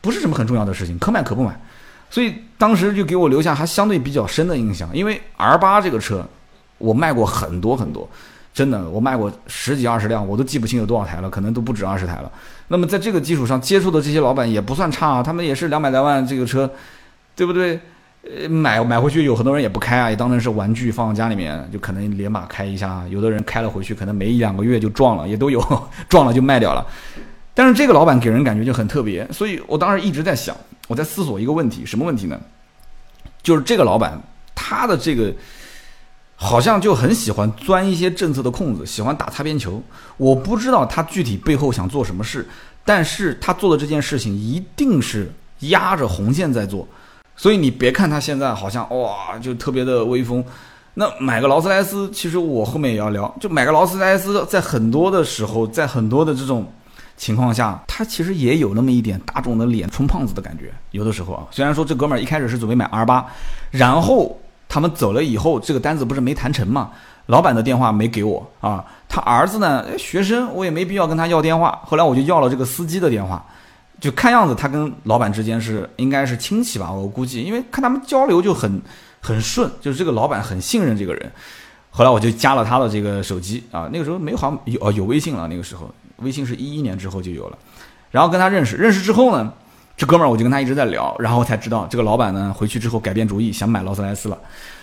不是什么很重要的事情，可买可不买，所以当时就给我留下还相对比较深的印象。因为 R 八这个车，我卖过很多很多，真的，我卖过十几二十辆，我都记不清有多少台了，可能都不止二十台了。那么在这个基础上接触的这些老板也不算差啊，他们也是两百来万这个车，对不对？呃，买买回去有很多人也不开啊，也当成是玩具放家里面，就可能连马开一下。有的人开了回去，可能没一两个月就撞了，也都有，撞了就卖掉了。但是这个老板给人感觉就很特别，所以我当时一直在想，我在思索一个问题，什么问题呢？就是这个老板他的这个好像就很喜欢钻一些政策的空子，喜欢打擦边球。我不知道他具体背后想做什么事，但是他做的这件事情一定是压着红线在做。所以你别看他现在好像哇就特别的威风，那买个劳斯莱斯，其实我后面也要聊，就买个劳斯莱斯，在很多的时候，在很多的这种。情况下，他其实也有那么一点大众的脸充胖子的感觉。有的时候啊，虽然说这哥们儿一开始是准备买 R 八，然后他们走了以后，这个单子不是没谈成嘛？老板的电话没给我啊，他儿子呢，学生，我也没必要跟他要电话。后来我就要了这个司机的电话，就看样子他跟老板之间是应该是亲戚吧，我估计，因为看他们交流就很很顺，就是这个老板很信任这个人。后来我就加了他的这个手机啊，那个时候没有好有哦有微信了，那个时候。微信是一一年之后就有了，然后跟他认识，认识之后呢，这哥们儿我就跟他一直在聊，然后才知道这个老板呢回去之后改变主意，想买劳斯莱斯了。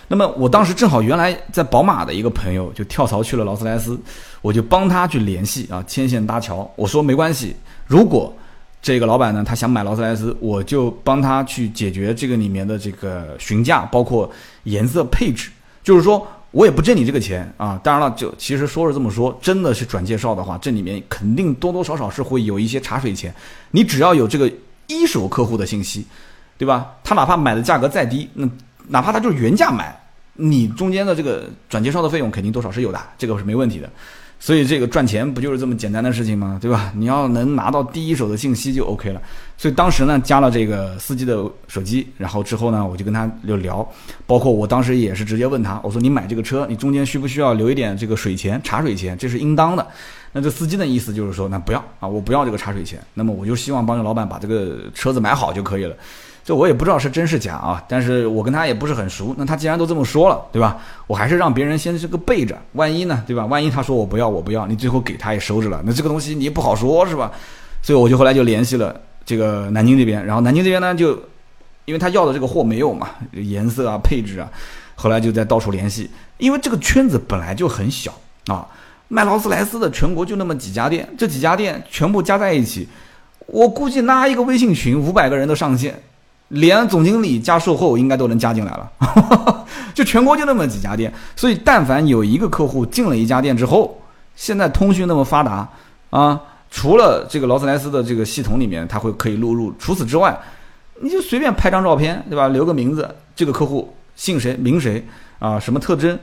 那么我当时正好原来在宝马的一个朋友就跳槽去了劳斯莱斯，我就帮他去联系啊，牵线搭桥。我说没关系，如果这个老板呢他想买劳斯莱斯，我就帮他去解决这个里面的这个询价，包括颜色配置，就是说。我也不挣你这个钱啊！当然了，就其实说是这么说，真的是转介绍的话，这里面肯定多多少少是会有一些茶水钱。你只要有这个一手客户的信息，对吧？他哪怕买的价格再低，那哪怕他就是原价买，你中间的这个转介绍的费用肯定多少是有的，这个是没问题的。所以这个赚钱不就是这么简单的事情吗？对吧？你要能拿到第一手的信息就 OK 了。所以当时呢，加了这个司机的手机，然后之后呢，我就跟他就聊，包括我当时也是直接问他，我说你买这个车，你中间需不需要留一点这个水钱、茶水钱？这是应当的。那这司机的意思就是说，那不要啊，我不要这个茶水钱。那么我就希望帮着老板把这个车子买好就可以了。这我也不知道是真是假啊，但是我跟他也不是很熟。那他既然都这么说了，对吧？我还是让别人先这个备着，万一呢，对吧？万一他说我不要，我不要，你最后给他也收着了，那这个东西你也不好说，是吧？所以我就后来就联系了这个南京这边，然后南京这边呢，就因为他要的这个货没有嘛，颜色啊、配置啊，后来就在到处联系，因为这个圈子本来就很小啊，卖劳斯莱斯的全国就那么几家店，这几家店全部加在一起，我估计拉一个微信群，五百个人都上线。连总经理加售后应该都能加进来了，就全国就那么几家店，所以但凡有一个客户进了一家店之后，现在通讯那么发达啊，除了这个劳斯莱斯的这个系统里面，它会可以录入，除此之外，你就随便拍张照片，对吧？留个名字，这个客户姓谁名谁啊，什么特征，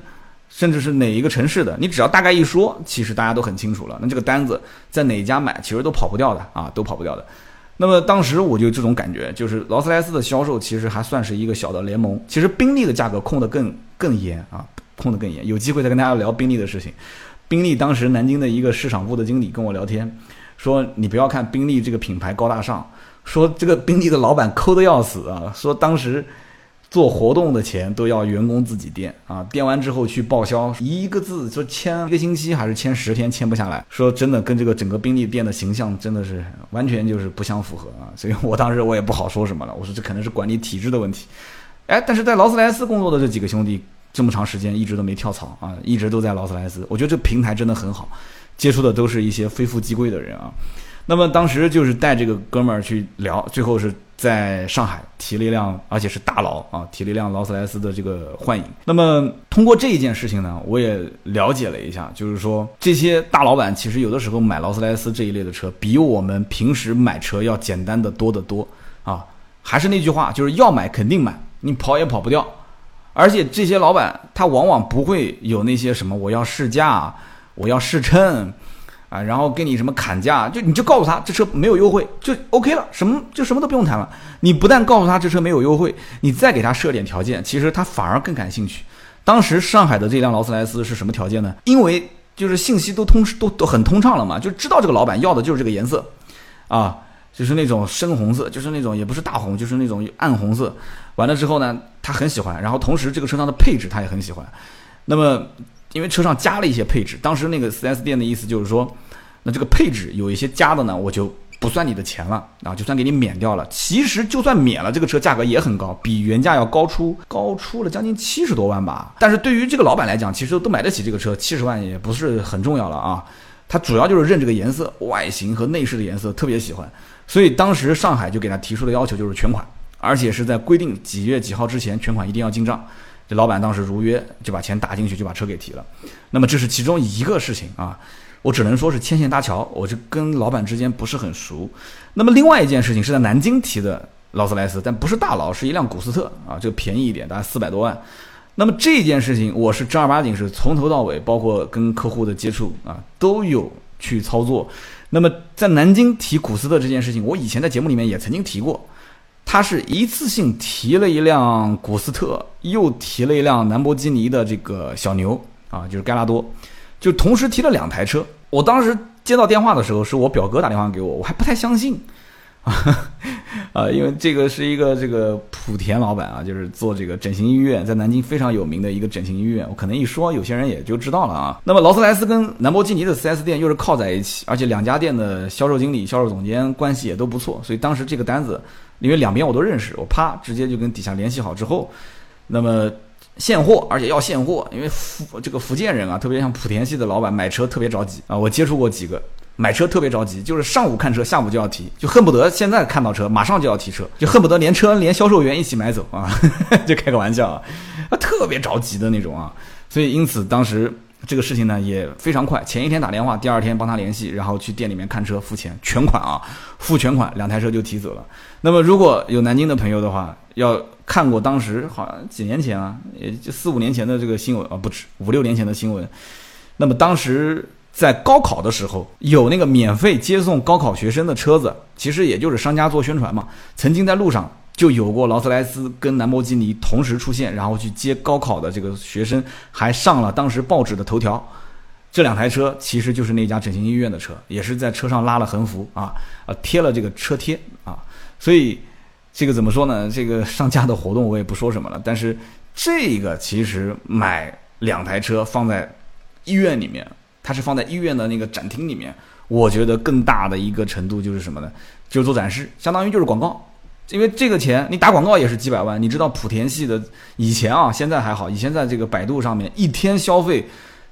甚至是哪一个城市的，你只要大概一说，其实大家都很清楚了。那这个单子在哪家买，其实都跑不掉的啊，都跑不掉的。那么当时我就这种感觉，就是劳斯莱斯的销售其实还算是一个小的联盟，其实宾利的价格控得更更严啊，控得更严。有机会再跟大家聊宾利的事情。宾利当时南京的一个市场部的经理跟我聊天，说你不要看宾利这个品牌高大上，说这个宾利的老板抠得要死啊，说当时做活动的钱都要员工自己垫啊，垫完之后去报销，一个字说签一个星期还是签十天签不下来，说真的跟这个整个宾利店的形象真的是完全就是不相符合啊，所以我当时我也不好说什么了，我说这可能是管理体制的问题，哎，但是在劳斯莱斯工作的这几个兄弟。这么长时间一直都没跳槽啊，一直都在劳斯莱斯。我觉得这平台真的很好，接触的都是一些非富即贵的人啊。那么当时就是带这个哥们儿去聊，最后是在上海提了一辆，而且是大佬啊，提了一辆劳斯莱斯的这个幻影。那么通过这一件事情呢，我也了解了一下，就是说这些大老板其实有的时候买劳斯莱斯这一类的车，比我们平时买车要简单的多得多啊。还是那句话，就是要买肯定买，你跑也跑不掉。而且这些老板他往往不会有那些什么我要试驾，我要试乘，啊，然后给你什么砍价，就你就告诉他这车没有优惠就 OK 了，什么就什么都不用谈了。你不但告诉他这车没有优惠，你再给他设点条件，其实他反而更感兴趣。当时上海的这辆劳斯莱斯是什么条件呢？因为就是信息都通都都很通畅了嘛，就知道这个老板要的就是这个颜色，啊。就是那种深红色，就是那种也不是大红，就是那种暗红色。完了之后呢，他很喜欢。然后同时这个车上的配置他也很喜欢。那么因为车上加了一些配置，当时那个 4S 店的意思就是说，那这个配置有一些加的呢，我就不算你的钱了啊，就算给你免掉了。其实就算免了，这个车价格也很高，比原价要高出高出了将近七十多万吧。但是对于这个老板来讲，其实都买得起这个车，七十万也不是很重要了啊。他主要就是认这个颜色，外形和内饰的颜色特别喜欢。所以当时上海就给他提出的要求就是全款，而且是在规定几月几号之前全款一定要进账。这老板当时如约就把钱打进去，就把车给提了。那么这是其中一个事情啊，我只能说是牵线搭桥，我就跟老板之间不是很熟。那么另外一件事情是在南京提的劳斯莱斯，但不是大佬，是一辆古斯特啊，这个便宜一点，大概四百多万。那么这件事情我是正儿八经是从头到尾，包括跟客户的接触啊，都有去操作。那么在南京提古斯特这件事情，我以前在节目里面也曾经提过，他是一次性提了一辆古斯特，又提了一辆兰博基尼的这个小牛啊，就是盖拉多，就同时提了两台车。我当时接到电话的时候，是我表哥打电话给我，我还不太相信。啊，啊因为这个是一个这个莆田老板啊，就是做这个整形医院，在南京非常有名的一个整形医院。我可能一说，有些人也就知道了啊。那么劳斯莱斯跟兰博基尼的 4S 店又是靠在一起，而且两家店的销售经理、销售总监关系也都不错，所以当时这个单子，因为两边我都认识，我啪直接就跟底下联系好之后，那么现货，而且要现货，因为福这个福建人啊，特别像莆田系的老板买车特别着急啊，我接触过几个。买车特别着急，就是上午看车，下午就要提，就恨不得现在看到车马上就要提车，就恨不得连车连销售员一起买走啊，就开个玩笑啊，特别着急的那种啊，所以因此当时这个事情呢也非常快，前一天打电话，第二天帮他联系，然后去店里面看车付钱，全款啊，付全款，两台车就提走了。那么如果有南京的朋友的话，要看过当时好像几年前啊，也就四五年前的这个新闻啊，不止五六年前的新闻，那么当时。在高考的时候，有那个免费接送高考学生的车子，其实也就是商家做宣传嘛。曾经在路上就有过劳斯莱斯跟兰博基尼同时出现，然后去接高考的这个学生，还上了当时报纸的头条。这两台车其实就是那家整形医院的车，也是在车上拉了横幅啊啊，贴了这个车贴啊。所以这个怎么说呢？这个上架的活动我也不说什么了。但是这个其实买两台车放在医院里面。它是放在医院的那个展厅里面，我觉得更大的一个程度就是什么呢？就是做展示，相当于就是广告，因为这个钱你打广告也是几百万。你知道莆田系的以前啊，现在还好，以前在这个百度上面一天消费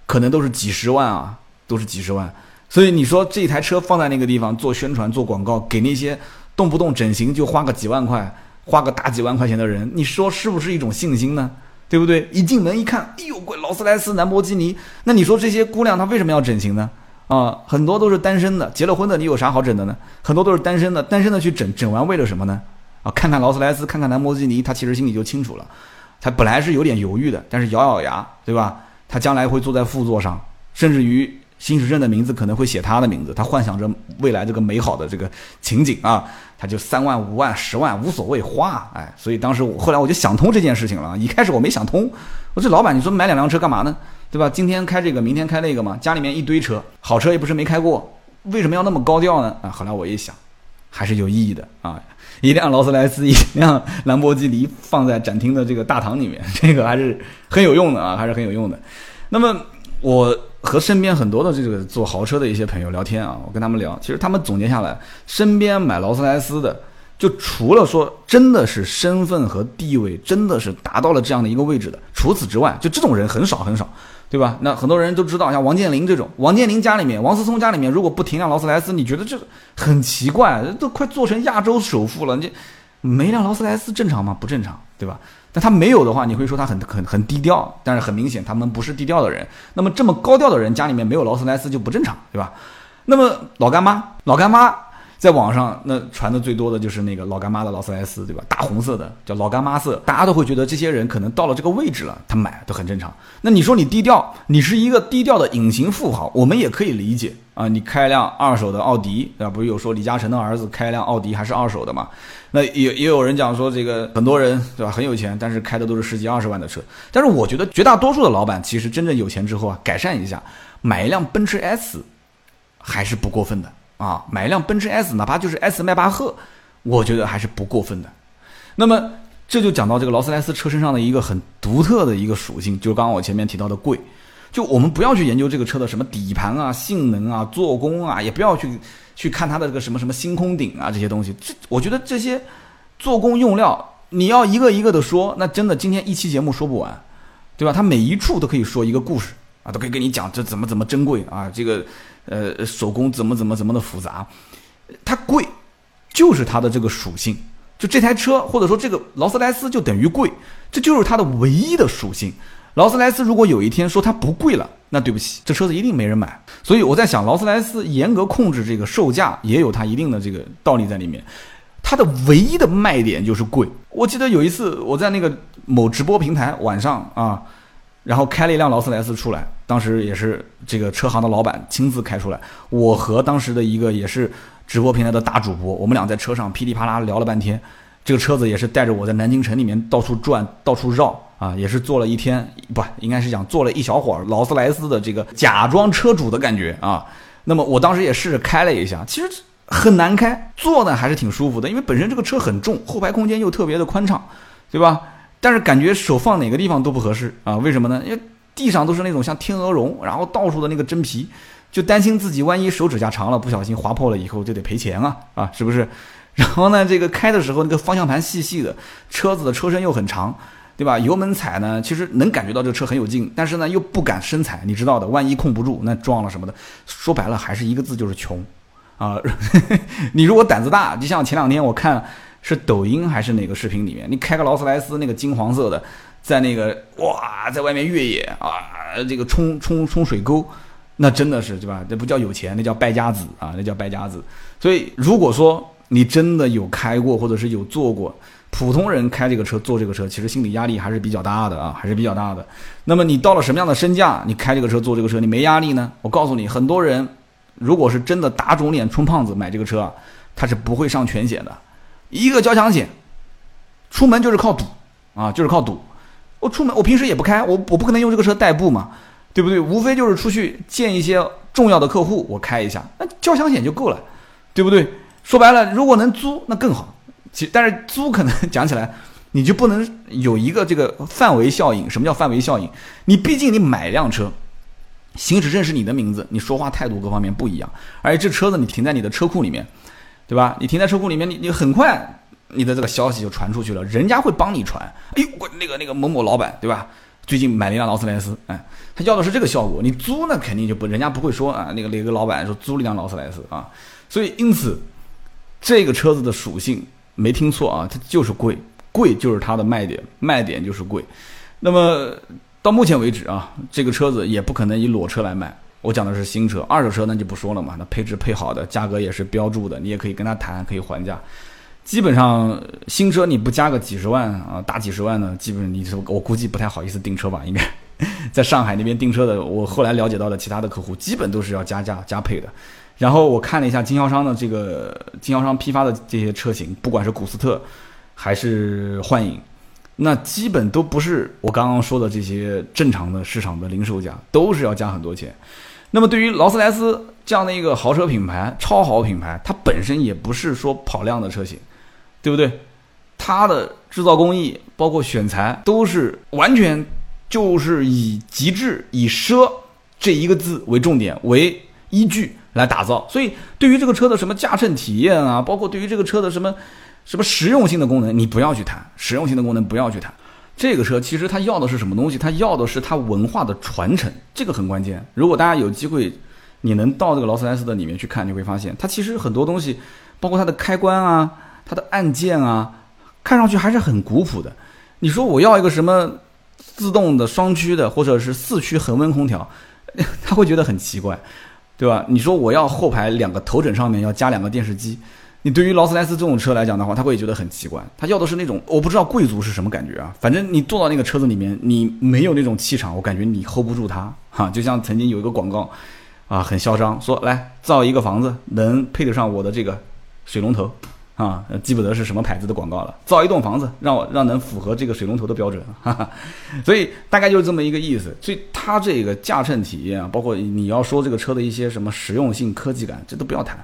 可能都是几十万啊，都是几十万。所以你说这台车放在那个地方做宣传、做广告，给那些动不动整形就花个几万块、花个大几万块钱的人，你说是不是一种信心呢？对不对？一进门一看，哎呦，贵劳斯莱斯、兰博基尼。那你说这些姑娘她为什么要整形呢？啊，很多都是单身的，结了婚的，你有啥好整的呢？很多都是单身的，单身的去整，整完为了什么呢？啊，看看劳斯莱斯，看看兰博基尼，他其实心里就清楚了。他本来是有点犹豫的，但是咬咬牙，对吧？他将来会坐在副座上，甚至于新驶证的名字可能会写他的名字。他幻想着未来这个美好的这个情景啊，他就三万、五万、十万无所谓花，哎，所以当时我后来我就想通这件事情了。一开始我没想通，我说老板，你说买两辆车干嘛呢？对吧？今天开这个，明天开那个嘛，家里面一堆车，好车也不是没开过，为什么要那么高调呢？啊，后来我一想，还是有意义的啊。一辆劳斯莱斯，一辆兰博基尼放在展厅的这个大堂里面，这个还是很有用的啊，还是很有用的。那么我和身边很多的这个做豪车的一些朋友聊天啊，我跟他们聊，其实他们总结下来，身边买劳斯莱斯的，就除了说真的是身份和地位真的是达到了这样的一个位置的，除此之外，就这种人很少很少。对吧？那很多人都知道，像王健林这种，王健林家里面，王思聪家里面，如果不停辆劳斯莱斯，你觉得这很奇怪？都快做成亚洲首富了，你没辆劳斯莱斯正常吗？不正常，对吧？但他没有的话，你会说他很很很低调，但是很明显他们不是低调的人。那么这么高调的人家里面没有劳斯莱斯就不正常，对吧？那么老干妈，老干妈。在网上那传的最多的就是那个老干妈的劳斯莱斯，对吧？大红色的叫老干妈色，大家都会觉得这些人可能到了这个位置了，他买都很正常。那你说你低调，你是一个低调的隐形富豪，我们也可以理解啊。你开一辆二手的奥迪，对吧？不是有说李嘉诚的儿子开一辆奥迪还是二手的嘛？那也也有人讲说这个很多人对吧很有钱，但是开的都是十几二十万的车。但是我觉得绝大多数的老板其实真正有钱之后啊，改善一下，买一辆奔驰 S，还是不过分的。啊，买一辆奔驰 S，哪怕就是 S 迈巴赫，我觉得还是不过分的。那么这就讲到这个劳斯莱斯车身上的一个很独特的一个属性，就是刚刚我前面提到的贵。就我们不要去研究这个车的什么底盘啊、性能啊、做工啊，也不要去去看它的这个什么什么星空顶啊这些东西。这我觉得这些做工用料，你要一个一个的说，那真的今天一期节目说不完，对吧？它每一处都可以说一个故事啊，都可以跟你讲这怎么怎么珍贵啊，这个。呃，手工怎么怎么怎么的复杂，它贵，就是它的这个属性。就这台车，或者说这个劳斯莱斯就等于贵，这就是它的唯一的属性。劳斯莱斯如果有一天说它不贵了，那对不起，这车子一定没人买。所以我在想，劳斯莱斯严格控制这个售价，也有它一定的这个道理在里面。它的唯一的卖点就是贵。我记得有一次我在那个某直播平台晚上啊。然后开了一辆劳斯莱斯出来，当时也是这个车行的老板亲自开出来。我和当时的一个也是直播平台的大主播，我们俩在车上噼里啪啦聊了半天。这个车子也是带着我在南京城里面到处转、到处绕啊，也是坐了一天，不应该是讲坐了一小会儿劳斯莱斯的这个假装车主的感觉啊。那么我当时也试着开了一下，其实很难开，坐呢还是挺舒服的，因为本身这个车很重，后排空间又特别的宽敞，对吧？但是感觉手放哪个地方都不合适啊？为什么呢？因为地上都是那种像天鹅绒，然后到处的那个真皮，就担心自己万一手指甲长了不小心划破了以后就得赔钱啊啊，是不是？然后呢，这个开的时候那个方向盘细细的，车子的车身又很长，对吧？油门踩呢，其实能感觉到这个车很有劲，但是呢又不敢深踩，你知道的，万一控不住那撞了什么的，说白了还是一个字就是穷啊！你如果胆子大，就像前两天我看。是抖音还是哪个视频里面？你开个劳斯莱斯那个金黄色的，在那个哇，在外面越野啊，这个冲冲冲水沟，那真的是对吧？那不叫有钱，那叫败家子啊，那叫败家子。所以如果说你真的有开过或者是有坐过，普通人开这个车坐这个车，其实心理压力还是比较大的啊，还是比较大的。那么你到了什么样的身价，你开这个车坐这个车，你没压力呢？我告诉你，很多人如果是真的打肿脸充胖子买这个车啊，他是不会上全险的。一个交强险，出门就是靠赌啊，就是靠赌。我出门，我平时也不开，我我不可能用这个车代步嘛，对不对？无非就是出去见一些重要的客户，我开一下，那交强险就够了，对不对？说白了，如果能租，那更好。其但是租可能讲起来，你就不能有一个这个范围效应。什么叫范围效应？你毕竟你买一辆车，行驶证是你的名字，你说话态度各方面不一样，而且这车子你停在你的车库里面。对吧？你停在车库里面，你你很快，你的这个消息就传出去了，人家会帮你传。哎呦，我那个那个某某老板，对吧？最近买了一辆劳斯莱斯，哎，他要的是这个效果。你租那肯定就不，人家不会说啊，那个哪个老板说租了一辆劳斯莱斯啊。所以因此，这个车子的属性没听错啊，它就是贵，贵就是它的卖点，卖点就是贵。那么到目前为止啊，这个车子也不可能以裸车来卖。我讲的是新车，二手车那就不说了嘛，那配置配好的，价格也是标注的，你也可以跟他谈，可以还价。基本上新车你不加个几十万啊，大几十万呢，基本你我估计不太好意思订车吧，应该。在上海那边订车的，我后来了解到的其他的客户，基本都是要加价加配的。然后我看了一下经销商的这个经销商批发的这些车型，不管是古斯特还是幻影，那基本都不是我刚刚说的这些正常的市场的零售价，都是要加很多钱。那么对于劳斯莱斯这样的一个豪车品牌、超豪品牌，它本身也不是说跑量的车型，对不对？它的制造工艺包括选材都是完全。就是以极致、以奢这一个字为重点为依据来打造，所以对于这个车的什么驾乘体验啊，包括对于这个车的什么什么实用性的功能，你不要去谈实用性的功能，不要去谈。这个车其实它要的是什么东西？它要的是它文化的传承，这个很关键。如果大家有机会，你能到这个劳斯莱斯的里面去看，你会发现它其实很多东西，包括它的开关啊、它的按键啊，看上去还是很古朴的。你说我要一个什么？自动的双驱的或者是四驱恒温空调，他会觉得很奇怪，对吧？你说我要后排两个头枕上面要加两个电视机，你对于劳斯莱斯这种车来讲的话，他会觉得很奇怪。他要的是那种我不知道贵族是什么感觉啊，反正你坐到那个车子里面，你没有那种气场，我感觉你 hold 不住它哈。就像曾经有一个广告，啊，很嚣张，说来造一个房子能配得上我的这个水龙头。啊，记不得是什么牌子的广告了。造一栋房子，让我让能符合这个水龙头的标准，哈哈。所以大概就是这么一个意思。所以它这个驾乘体验啊，包括你要说这个车的一些什么实用性、科技感，这都不要谈，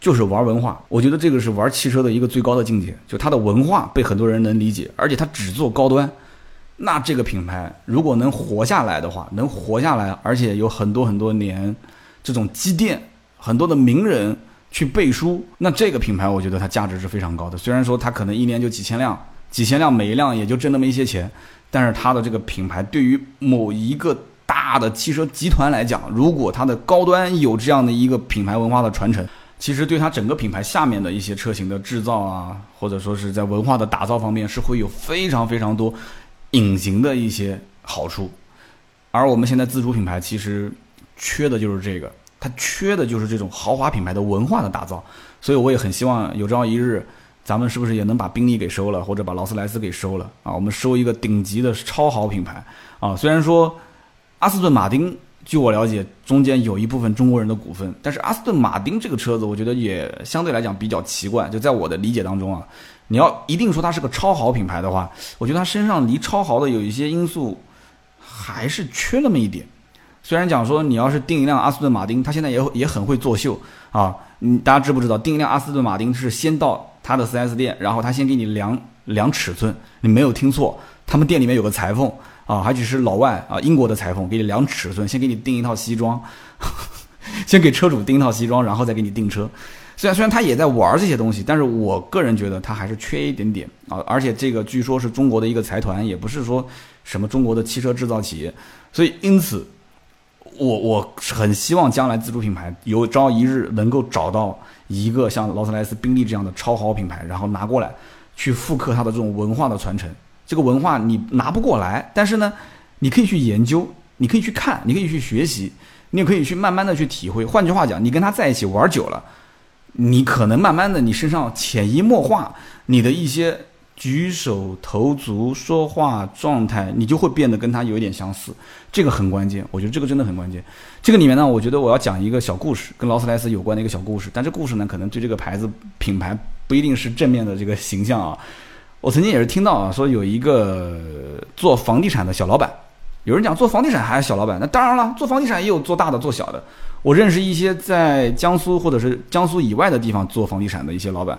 就是玩文化。我觉得这个是玩汽车的一个最高的境界，就它的文化被很多人能理解，而且它只做高端。那这个品牌如果能活下来的话，能活下来，而且有很多很多年这种积淀，很多的名人。去背书，那这个品牌我觉得它价值是非常高的。虽然说它可能一年就几千辆，几千辆每一辆也就挣那么一些钱，但是它的这个品牌对于某一个大的汽车集团来讲，如果它的高端有这样的一个品牌文化的传承，其实对它整个品牌下面的一些车型的制造啊，或者说是在文化的打造方面，是会有非常非常多隐形的一些好处。而我们现在自主品牌其实缺的就是这个。它缺的就是这种豪华品牌的文化的打造，所以我也很希望有朝一日，咱们是不是也能把宾利给收了，或者把劳斯莱斯给收了啊？我们收一个顶级的超豪品牌啊！虽然说阿斯顿马丁，据我了解，中间有一部分中国人的股份，但是阿斯顿马丁这个车子，我觉得也相对来讲比较奇怪。就在我的理解当中啊，你要一定说它是个超豪品牌的话，我觉得它身上离超豪的有一些因素还是缺那么一点。虽然讲说你要是订一辆阿斯顿马丁，它现在也也很会作秀啊！你大家知不知道，订一辆阿斯顿马丁是先到他的 4S 店，然后他先给你量量尺寸，你没有听错，他们店里面有个裁缝啊，而且是老外啊，英国的裁缝给你量尺寸，先给你订一套西装，先给车主订一套西装，然后再给你订车。虽然虽然他也在玩这些东西，但是我个人觉得他还是缺一点点啊！而且这个据说是中国的一个财团，也不是说什么中国的汽车制造企业，所以因此。我我很希望将来自主品牌有朝一日能够找到一个像劳斯莱斯、宾利这样的超豪品牌，然后拿过来去复刻它的这种文化的传承。这个文化你拿不过来，但是呢，你可以去研究，你可以去看，你可以去学习，你也可以去慢慢的去体会。换句话讲，你跟他在一起玩久了，你可能慢慢的你身上潜移默化你的一些。举手投足、说话状态，你就会变得跟他有一点相似，这个很关键。我觉得这个真的很关键。这个里面呢，我觉得我要讲一个小故事，跟劳斯莱斯有关的一个小故事。但这故事呢，可能对这个牌子品牌不一定是正面的这个形象啊。我曾经也是听到啊，说有一个做房地产的小老板，有人讲做房地产还是小老板，那当然了，做房地产也有做大的、做小的。我认识一些在江苏或者是江苏以外的地方做房地产的一些老板，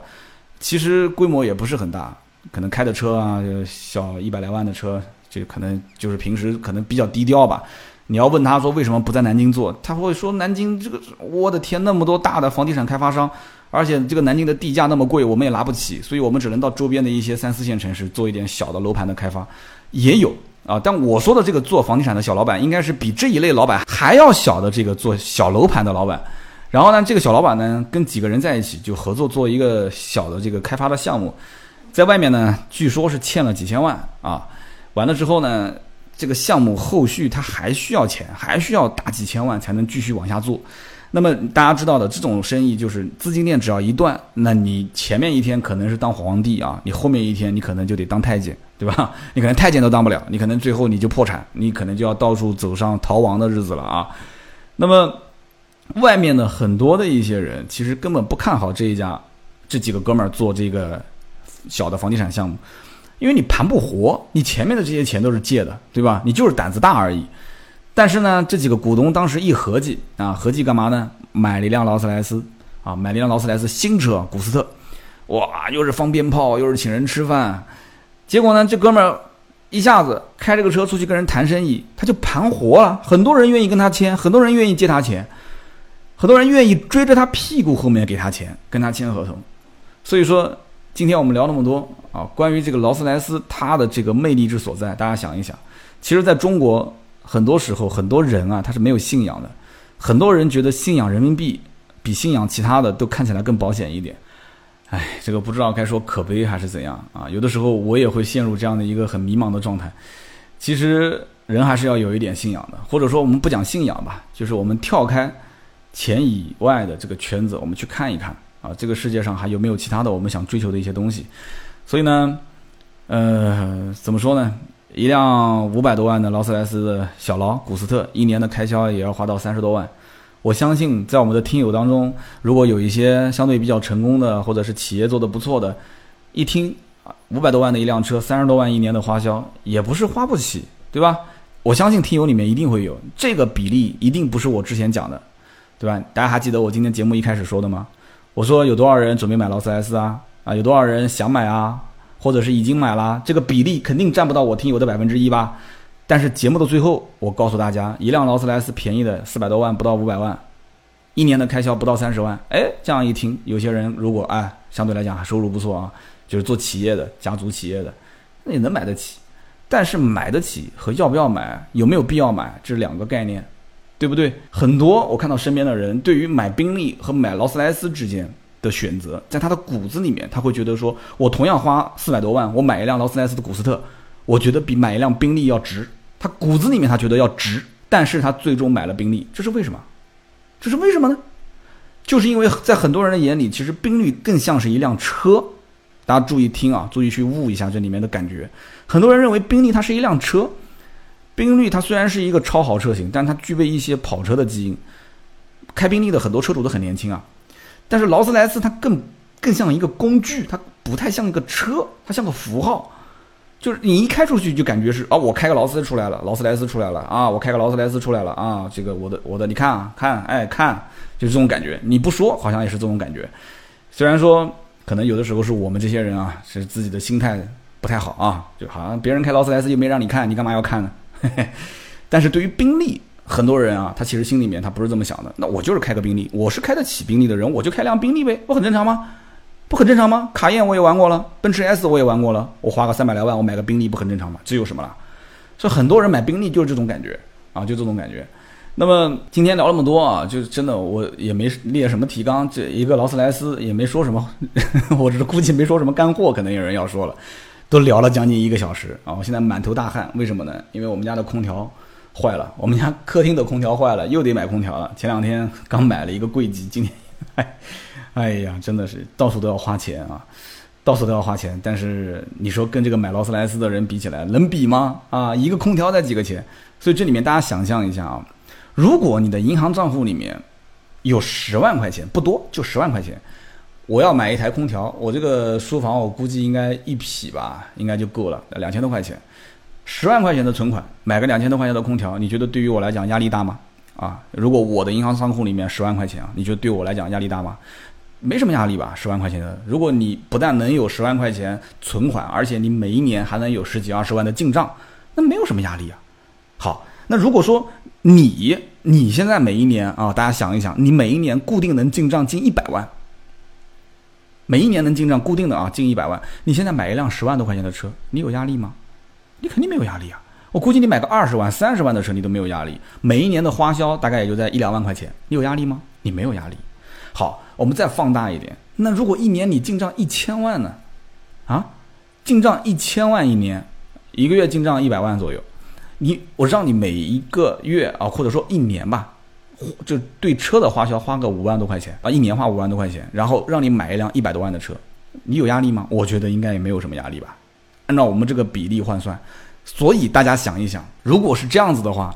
其实规模也不是很大。可能开的车啊，小一百来万的车，就可能就是平时可能比较低调吧。你要问他说为什么不在南京做，他会说南京这个，我的天，那么多大的房地产开发商，而且这个南京的地价那么贵，我们也拿不起，所以我们只能到周边的一些三四线城市做一点小的楼盘的开发，也有啊。但我说的这个做房地产的小老板，应该是比这一类老板还要小的这个做小楼盘的老板。然后呢，这个小老板呢，跟几个人在一起就合作做一个小的这个开发的项目。在外面呢，据说是欠了几千万啊，完了之后呢，这个项目后续他还需要钱，还需要大几千万才能继续往下做。那么大家知道的这种生意就是资金链只要一断，那你前面一天可能是当皇帝啊，你后面一天你可能就得当太监，对吧？你可能太监都当不了，你可能最后你就破产，你可能就要到处走上逃亡的日子了啊。那么外面的很多的一些人其实根本不看好这一家这几个哥们儿做这个小的房地产项目，因为你盘不活，你前面的这些钱都是借的，对吧？你就是胆子大而已。但是呢，这几个股东当时一合计啊，合计干嘛呢？买了一辆劳斯莱斯啊，买了一辆劳斯莱斯新车古斯特，哇，又是放鞭炮，又是请人吃饭，结果呢，这哥们儿一下子开这个车出去跟人谈生意，他就盘活了，很多人愿意跟他签，很多人愿意借他钱，很多人愿意追着他屁股后面给他钱，跟他签合同。所以说，今天我们聊那么多啊，关于这个劳斯莱斯它的这个魅力之所在，大家想一想，其实在中国。很多时候，很多人啊，他是没有信仰的。很多人觉得信仰人民币比信仰其他的都看起来更保险一点。哎，这个不知道该说可悲还是怎样啊？有的时候我也会陷入这样的一个很迷茫的状态。其实人还是要有一点信仰的，或者说我们不讲信仰吧，就是我们跳开钱以外的这个圈子，我们去看一看啊，这个世界上还有没有其他的我们想追求的一些东西。所以呢，呃，怎么说呢？一辆五百多万的劳斯莱斯的小劳古斯特，一年的开销也要花到三十多万。我相信，在我们的听友当中，如果有一些相对比较成功的，或者是企业做的不错的，一听啊，五百多万的一辆车，三十多万一年的花销，也不是花不起，对吧？我相信听友里面一定会有这个比例，一定不是我之前讲的，对吧？大家还记得我今天节目一开始说的吗？我说有多少人准备买劳斯莱斯啊？啊，有多少人想买啊？或者是已经买了，这个比例肯定占不到我听友的百分之一吧。但是节目的最后，我告诉大家，一辆劳斯莱斯便宜的四百多万，不到五百万，一年的开销不到三十万。哎，这样一听，有些人如果哎相对来讲收入不错啊，就是做企业的、家族企业的，那也能买得起。但是买得起和要不要买，有没有必要买，这是两个概念，对不对？很多我看到身边的人对于买宾利和买劳斯莱斯之间。的选择，在他的骨子里面，他会觉得说，我同样花四百多万，我买一辆劳斯莱斯的古斯特，我觉得比买一辆宾利要值。他骨子里面他觉得要值，但是他最终买了宾利，这是为什么？这是为什么呢？就是因为在很多人的眼里，其实宾利更像是一辆车。大家注意听啊，注意去悟一下这里面的感觉。很多人认为宾利它是一辆车，宾利它虽然是一个超豪车型，但它具备一些跑车的基因。开宾利的很多车主都很年轻啊。但是劳斯莱斯它更更像一个工具，它不太像一个车，它像个符号，就是你一开出去就感觉是啊，我开个劳斯出来了，劳斯莱斯出来了啊，我开个劳斯莱斯出来了啊，这个我的我的你看啊看哎看，就是这种感觉，你不说好像也是这种感觉，虽然说可能有的时候是我们这些人啊是自己的心态不太好啊，就好像别人开劳斯莱斯又没让你看，你干嘛要看呢？但是对于宾利。很多人啊，他其实心里面他不是这么想的。那我就是开个宾利，我是开得起宾利的人，我就开辆宾利呗，不很正常吗？不很正常吗？卡宴我也玩过了，奔驰 S 我也玩过了，我花个三百来万，我买个宾利不很正常吗？这有什么了？所以很多人买宾利就是这种感觉啊，就这种感觉。那么今天聊那么多啊，就真的我也没列什么提纲，这一个劳斯莱斯也没说什么，我这估计没说什么干货，可能有人要说了，都聊了将近一个小时啊，我现在满头大汗，为什么呢？因为我们家的空调。坏了，我们家客厅的空调坏了，又得买空调了。前两天刚买了一个柜机，今天，哎，哎呀，真的是到处都要花钱啊，到处都要花钱。但是你说跟这个买劳斯莱斯的人比起来，能比吗？啊，一个空调才几个钱？所以这里面大家想象一下啊，如果你的银行账户里面有十万块钱，不多，就十万块钱，我要买一台空调，我这个书房我估计应该一匹吧，应该就够了，两千多块钱。十万块钱的存款买个两千多块钱的空调，你觉得对于我来讲压力大吗？啊，如果我的银行账户里面十万块钱啊，你觉得对我来讲压力大吗？没什么压力吧，十万块钱的。如果你不但能有十万块钱存款，而且你每一年还能有十几二十万的进账，那没有什么压力啊。好，那如果说你你现在每一年啊，大家想一想，你每一年固定能进账近一百万，每一年能进账固定的啊近一百万，你现在买一辆十万多块钱的车，你有压力吗？你肯定没有压力啊！我估计你买个二十万、三十万的车，你都没有压力。每一年的花销大概也就在一两万块钱，你有压力吗？你没有压力。好，我们再放大一点，那如果一年你进账一千万呢？啊，进账一千万一年，一个月进账一百万左右，你我让你每一个月啊，或者说一年吧，就对车的花销花个五万多块钱啊，一年花五万多块钱，然后让你买一辆一百多万的车，你有压力吗？我觉得应该也没有什么压力吧。按照我们这个比例换算，所以大家想一想，如果是这样子的话，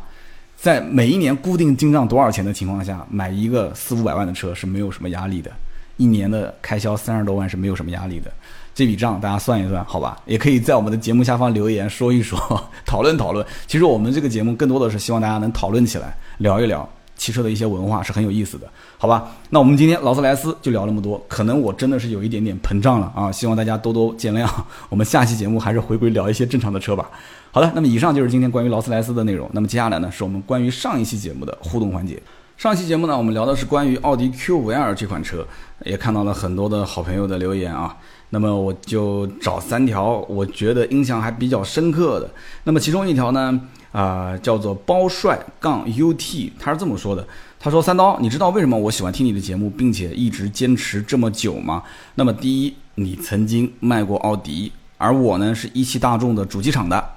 在每一年固定进账多少钱的情况下，买一个四五百万的车是没有什么压力的，一年的开销三十多万是没有什么压力的。这笔账大家算一算，好吧？也可以在我们的节目下方留言说一说，讨论讨论。其实我们这个节目更多的是希望大家能讨论起来，聊一聊汽车的一些文化，是很有意思的，好吧？那我们今天劳斯莱斯就聊那么多，可能我真的是有一点点膨胀了啊，希望大家多多见谅。我们下期节目还是回归聊一些正常的车吧。好的，那么以上就是今天关于劳斯莱斯的内容。那么接下来呢，是我们关于上一期节目的互动环节。上期节目呢，我们聊的是关于奥迪 Q5L 这款车，也看到了很多的好朋友的留言啊。那么我就找三条，我觉得印象还比较深刻的。那么其中一条呢，啊，叫做包帅杠 UT，他是这么说的：他说三刀，你知道为什么我喜欢听你的节目，并且一直坚持这么久吗？那么第一，你曾经卖过奥迪，而我呢是一汽大众的主机厂的。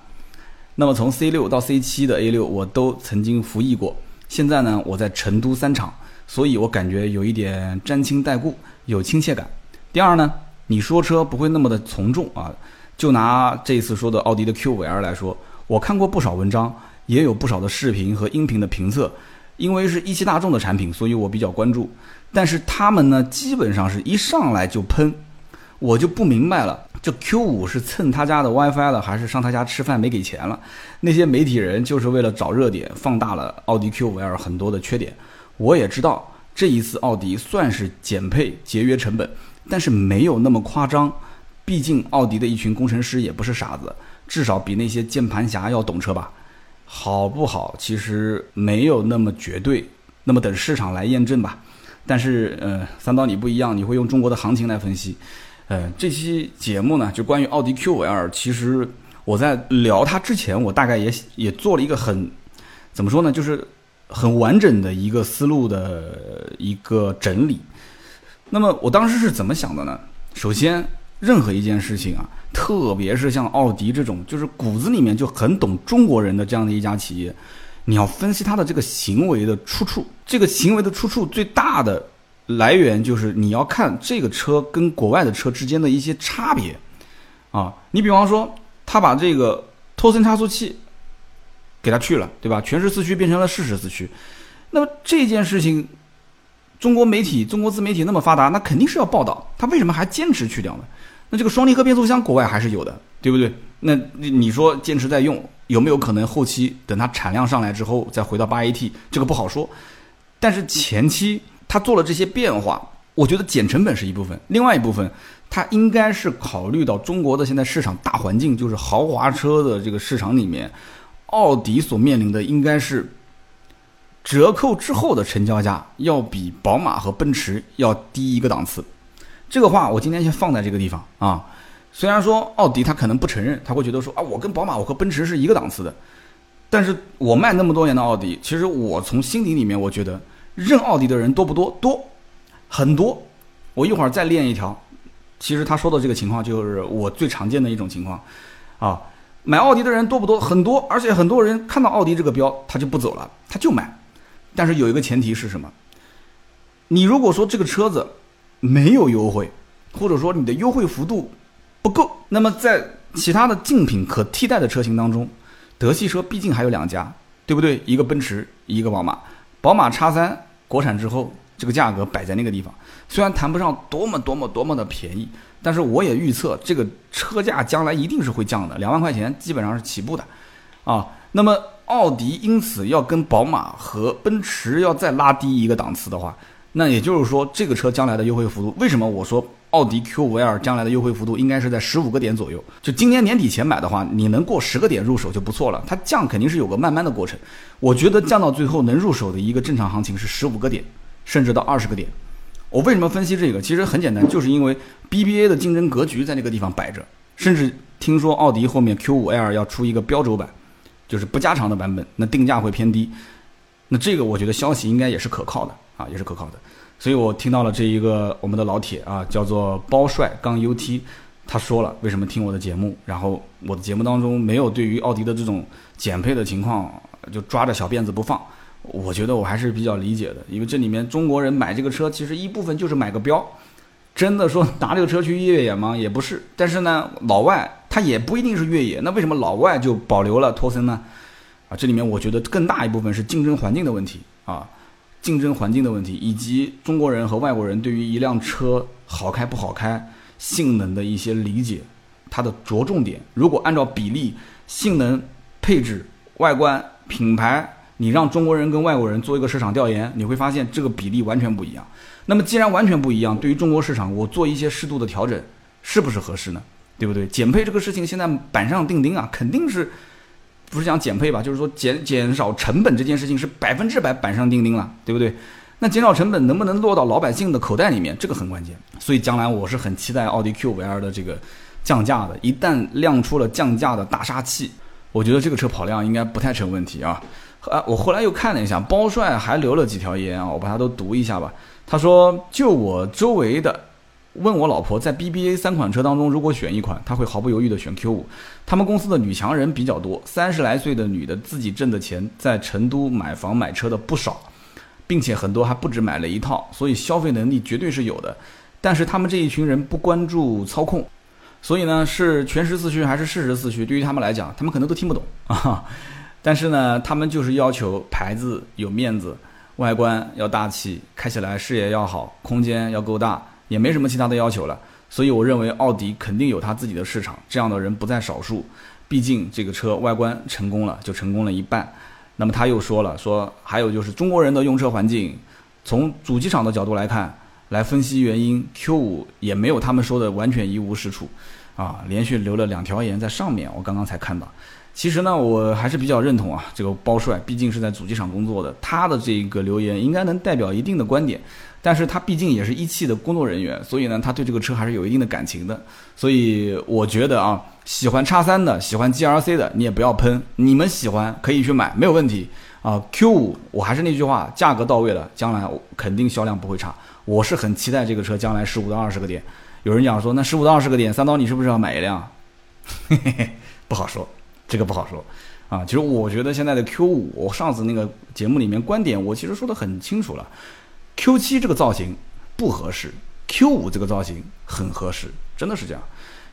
那么从 C 六到 C 七的 A 六，我都曾经服役过。现在呢，我在成都三厂，所以我感觉有一点沾亲带故，有亲切感。第二呢？你说车不会那么的从众啊？就拿这次说的奥迪的 Q5L 来说，我看过不少文章，也有不少的视频和音频的评测。因为是一汽大众的产品，所以我比较关注。但是他们呢，基本上是一上来就喷，我就不明白了。这 Q5 是蹭他家的 WiFi 了，还是上他家吃饭没给钱了？那些媒体人就是为了找热点，放大了奥迪 Q5L 很多的缺点。我也知道这一次奥迪算是减配节约成本。但是没有那么夸张，毕竟奥迪的一群工程师也不是傻子，至少比那些键盘侠要懂车吧？好不好？其实没有那么绝对，那么等市场来验证吧。但是，呃，三刀你不一样，你会用中国的行情来分析。呃，这期节目呢，就关于奥迪 Q5L，其实我在聊它之前，我大概也也做了一个很，怎么说呢，就是很完整的一个思路的一个整理。那么我当时是怎么想的呢？首先，任何一件事情啊，特别是像奥迪这种，就是骨子里面就很懂中国人的这样的一家企业，你要分析它的这个行为的出处。这个行为的出处最大的来源就是你要看这个车跟国外的车之间的一些差别啊。你比方说，他把这个托森差速器给它去了，对吧？全时四驱变成了适时四驱，那么这件事情。中国媒体、中国自媒体那么发达，那肯定是要报道。他为什么还坚持去掉呢？那这个双离合变速箱国外还是有的，对不对？那你说坚持在用，有没有可能后期等它产量上来之后再回到八 AT？这个不好说。但是前期他做了这些变化，我觉得减成本是一部分，另外一部分他应该是考虑到中国的现在市场大环境，就是豪华车的这个市场里面，奥迪所面临的应该是。折扣之后的成交价要比宝马和奔驰要低一个档次，这个话我今天先放在这个地方啊。虽然说奥迪他可能不承认，他会觉得说啊，我跟宝马我和奔驰是一个档次的，但是我卖那么多年的奥迪，其实我从心底里面我觉得认奥迪的人多不多？多，很多。我一会儿再练一条，其实他说的这个情况就是我最常见的一种情况啊。买奥迪的人多不多？很多，而且很多人看到奥迪这个标他就不走了，他就买。但是有一个前提是什么？你如果说这个车子没有优惠，或者说你的优惠幅度不够，那么在其他的竞品可替代的车型当中，德系车毕竟还有两家，对不对？一个奔驰，一个宝马。宝马叉三国产之后，这个价格摆在那个地方，虽然谈不上多么多么多么的便宜，但是我也预测这个车价将来一定是会降的，两万块钱基本上是起步的，啊，那么。奥迪因此要跟宝马和奔驰要再拉低一个档次的话，那也就是说，这个车将来的优惠幅度，为什么我说奥迪 Q5L 将来的优惠幅度应该是在十五个点左右？就今年年底前买的话，你能过十个点入手就不错了。它降肯定是有个慢慢的过程，我觉得降到最后能入手的一个正常行情是十五个点，甚至到二十个点。我为什么分析这个？其实很简单，就是因为 BBA 的竞争格局在那个地方摆着，甚至听说奥迪后面 Q5L 要出一个标轴版。就是不加长的版本，那定价会偏低，那这个我觉得消息应该也是可靠的啊，也是可靠的。所以我听到了这一个我们的老铁啊，叫做包帅杠 UT，他说了为什么听我的节目，然后我的节目当中没有对于奥迪的这种减配的情况就抓着小辫子不放，我觉得我还是比较理解的，因为这里面中国人买这个车，其实一部分就是买个标，真的说 拿这个车去越野吗？也不是。但是呢，老外他也不一定是越野，那为什么老外就保留了托森呢？啊，这里面我觉得更大一部分是竞争环境的问题啊，竞争环境的问题，以及中国人和外国人对于一辆车好开不好开、性能的一些理解，它的着重点，如果按照比例、性能、配置、外观、品牌。你让中国人跟外国人做一个市场调研，你会发现这个比例完全不一样。那么既然完全不一样，对于中国市场，我做一些适度的调整，是不是合适呢？对不对？减配这个事情现在板上钉钉啊，肯定是不是讲减配吧？就是说减减少成本这件事情是百分之百板上钉钉了，对不对？那减少成本能不能落到老百姓的口袋里面，这个很关键。所以将来我是很期待奥迪 Q 五 L 的这个降价的，一旦亮出了降价的大杀器，我觉得这个车跑量应该不太成问题啊。啊，我后来又看了一下，包帅还留了几条言啊，我把它都读一下吧。他说，就我周围的，问我老婆在 BBA 三款车当中，如果选一款，她会毫不犹豫的选 Q 五。他们公司的女强人比较多，三十来岁的女的自己挣的钱，在成都买房买车的不少，并且很多还不止买了一套，所以消费能力绝对是有的。但是他们这一群人不关注操控，所以呢，是全时四驱还是适时四驱，对于他们来讲，他们可能都听不懂啊。但是呢，他们就是要求牌子有面子，外观要大气，开起来视野要好，空间要够大，也没什么其他的要求了。所以我认为奥迪肯定有它自己的市场，这样的人不在少数。毕竟这个车外观成功了，就成功了一半。那么他又说了，说还有就是中国人的用车环境，从主机厂的角度来看，来分析原因，Q5 也没有他们说的完全一无是处，啊，连续留了两条言在上面，我刚刚才看到。其实呢，我还是比较认同啊，这个包帅毕竟是在主机厂工作的，他的这个留言应该能代表一定的观点。但是他毕竟也是一汽的工作人员，所以呢，他对这个车还是有一定的感情的。所以我觉得啊，喜欢叉三的，喜欢 G R C 的，你也不要喷，你们喜欢可以去买，没有问题啊。Q 五，我还是那句话，价格到位了，将来肯定销量不会差。我是很期待这个车将来十五到二十个点。有人讲说，那十五到二十个点，三刀你是不是要买一辆？嘿嘿嘿，不好说。这个不好说，啊，其实我觉得现在的 Q 五，我上次那个节目里面观点，我其实说的很清楚了，Q 七这个造型不合适，Q 五这个造型很合适，真的是这样。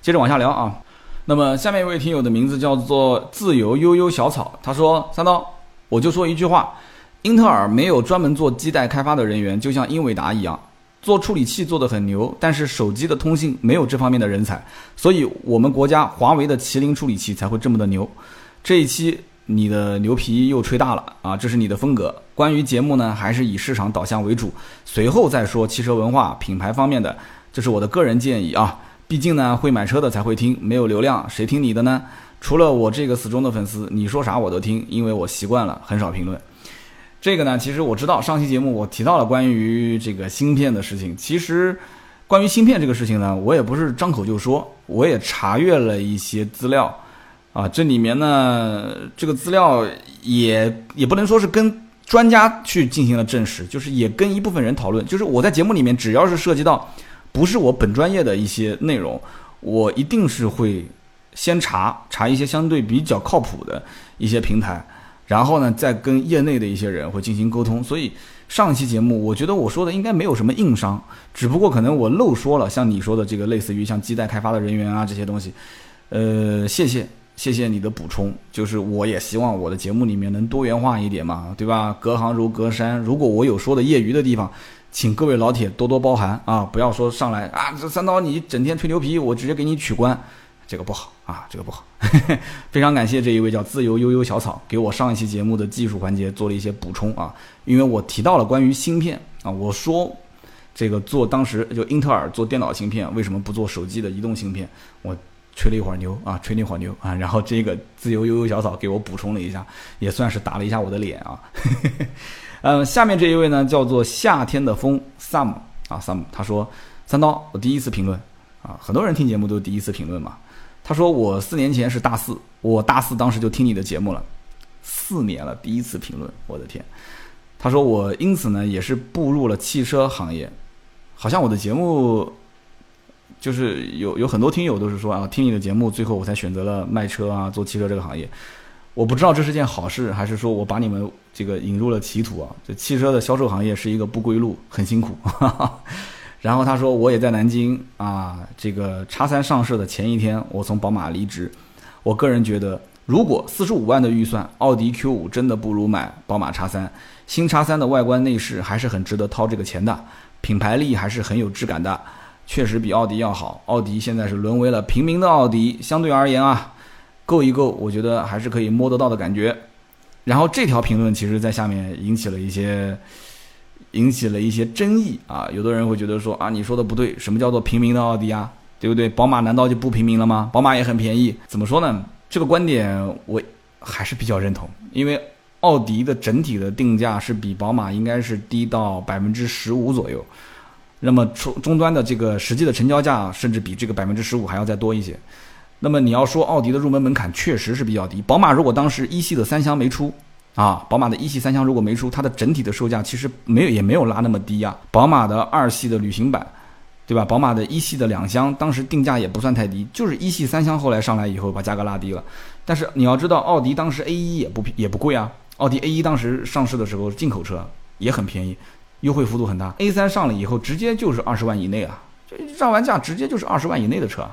接着往下聊啊，那么下面一位听友的名字叫做自由悠悠小草，他说三刀，我就说一句话，英特尔没有专门做基带开发的人员，就像英伟达一样。做处理器做的很牛，但是手机的通信没有这方面的人才，所以我们国家华为的麒麟处理器才会这么的牛。这一期你的牛皮又吹大了啊，这是你的风格。关于节目呢，还是以市场导向为主，随后再说汽车文化品牌方面的，这是我的个人建议啊。毕竟呢，会买车的才会听，没有流量谁听你的呢？除了我这个死忠的粉丝，你说啥我都听，因为我习惯了很少评论。这个呢，其实我知道上期节目我提到了关于这个芯片的事情。其实，关于芯片这个事情呢，我也不是张口就说，我也查阅了一些资料，啊，这里面呢，这个资料也也不能说是跟专家去进行了证实，就是也跟一部分人讨论。就是我在节目里面，只要是涉及到不是我本专业的一些内容，我一定是会先查查一些相对比较靠谱的一些平台。然后呢，再跟业内的一些人会进行沟通，所以上期节目，我觉得我说的应该没有什么硬伤，只不过可能我漏说了，像你说的这个类似于像基带开发的人员啊这些东西，呃，谢谢谢谢你的补充，就是我也希望我的节目里面能多元化一点嘛，对吧？隔行如隔山，如果我有说的业余的地方，请各位老铁多多包涵啊，不要说上来啊，这三刀你整天吹牛皮，我直接给你取关。这个不好啊，这个不好。非常感谢这一位叫自由悠悠小草，给我上一期节目的技术环节做了一些补充啊。因为我提到了关于芯片啊，我说这个做当时就英特尔做电脑芯片，为什么不做手机的移动芯片？我吹了一会儿牛啊，吹了一会儿牛啊。然后这个自由悠悠小草给我补充了一下，也算是打了一下我的脸啊。嗯，下面这一位呢叫做夏天的风 Sam 啊 Sam，他说三刀，我第一次评论啊，很多人听节目都第一次评论嘛。他说：“我四年前是大四，我大四当时就听你的节目了，四年了，第一次评论，我的天。”他说：“我因此呢，也是步入了汽车行业，好像我的节目，就是有有很多听友都是说啊，听你的节目，最后我才选择了卖车啊，做汽车这个行业。我不知道这是件好事，还是说我把你们这个引入了歧途啊？这汽车的销售行业是一个不归路，很辛苦。然后他说我也在南京啊，这个叉三上市的前一天，我从宝马离职。我个人觉得，如果四十五万的预算，奥迪 Q 五真的不如买宝马叉三。新叉三的外观内饰还是很值得掏这个钱的，品牌力还是很有质感的，确实比奥迪要好。奥迪现在是沦为了平民的奥迪，相对而言啊。够一够，我觉得还是可以摸得到的感觉。然后这条评论其实在下面引起了一些引起了一些争议啊，有的人会觉得说啊，你说的不对，什么叫做平民的奥迪啊？对不对？宝马难道就不平民了吗？宝马也很便宜，怎么说呢？这个观点我还是比较认同，因为奥迪的整体的定价是比宝马应该是低到百分之十五左右，那么终终端的这个实际的成交价甚至比这个百分之十五还要再多一些。那么你要说奥迪的入门门槛确实是比较低，宝马如果当时一系的三厢没出，啊，宝马的一系三厢如果没出，它的整体的售价其实没有也没有拉那么低啊。宝马的二系的旅行版，对吧？宝马的一系的两厢当时定价也不算太低，就是一系三厢后来上来以后把价格拉低了。但是你要知道，奥迪当时 A 一也不也不贵啊，奥迪 A 一当时上市的时候进口车也很便宜，优惠幅度很大。A 三上了以后直接就是二十万以内啊，就让完价直接就是二十万以内的车。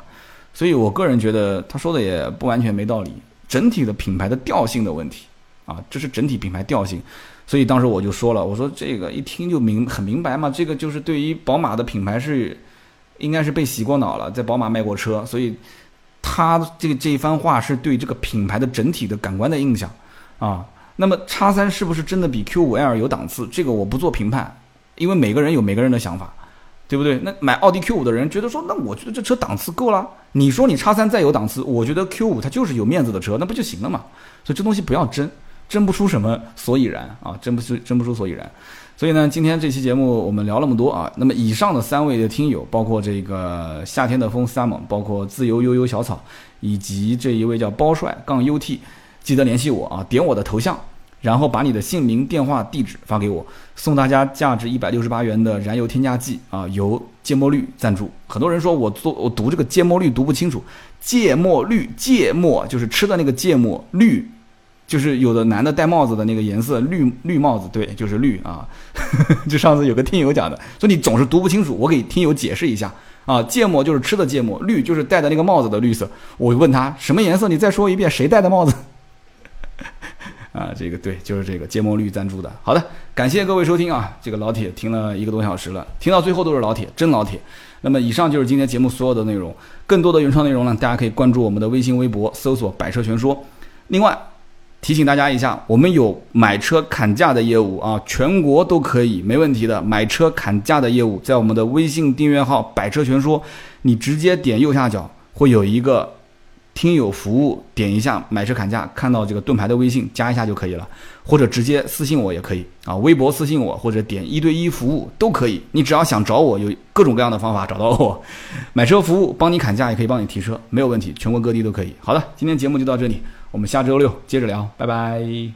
所以，我个人觉得他说的也不完全没道理。整体的品牌的调性的问题啊，这是整体品牌调性。所以当时我就说了，我说这个一听就明很明白嘛，这个就是对于宝马的品牌是应该是被洗过脑了，在宝马卖过车，所以他这个这一番话是对这个品牌的整体的感官的印象啊。那么叉三是不是真的比 Q 五 L 有档次？这个我不做评判，因为每个人有每个人的想法。对不对？那买奥迪 Q 五的人觉得说，那我觉得这车档次够了。你说你叉三再有档次，我觉得 Q 五它就是有面子的车，那不就行了嘛？所以这东西不要争，争不出什么所以然啊，争不出争不出所以然。所以呢，今天这期节目我们聊那么多啊。那么以上的三位的听友，包括这个夏天的风 Summer，包括自由悠悠小草，以及这一位叫包帅杠 UT，记得联系我啊，点我的头像。然后把你的姓名、电话、地址发给我，送大家价值一百六十八元的燃油添加剂啊，由芥末绿赞助。很多人说我做我读这个芥末绿读不清楚，芥末绿芥末就是吃的那个芥末，绿就是有的男的戴帽子的那个颜色，绿绿帽子，对，就是绿啊。就上次有个听友讲的，说你总是读不清楚，我给听友解释一下啊，芥末就是吃的芥末，绿就是戴的那个帽子的绿色。我问他什么颜色，你再说一遍，谁戴的帽子？啊，这个对，就是这个芥末绿赞助的。好的，感谢各位收听啊，这个老铁听了一个多小时了，听到最后都是老铁，真老铁。那么以上就是今天节目所有的内容，更多的原创内容呢，大家可以关注我们的微信微博，搜索“百车全说”。另外提醒大家一下，我们有买车砍价的业务啊，全国都可以，没问题的。买车砍价的业务，在我们的微信订阅号“百车全说”，你直接点右下角会有一个。听友服务，点一下买车砍价，看到这个盾牌的微信加一下就可以了，或者直接私信我也可以啊，微博私信我，或者点一对一服务都可以。你只要想找我，有各种各样的方法找到我。买车服务，帮你砍价，也可以帮你提车，没有问题，全国各地都可以。好的，今天节目就到这里，我们下周六接着聊，拜拜。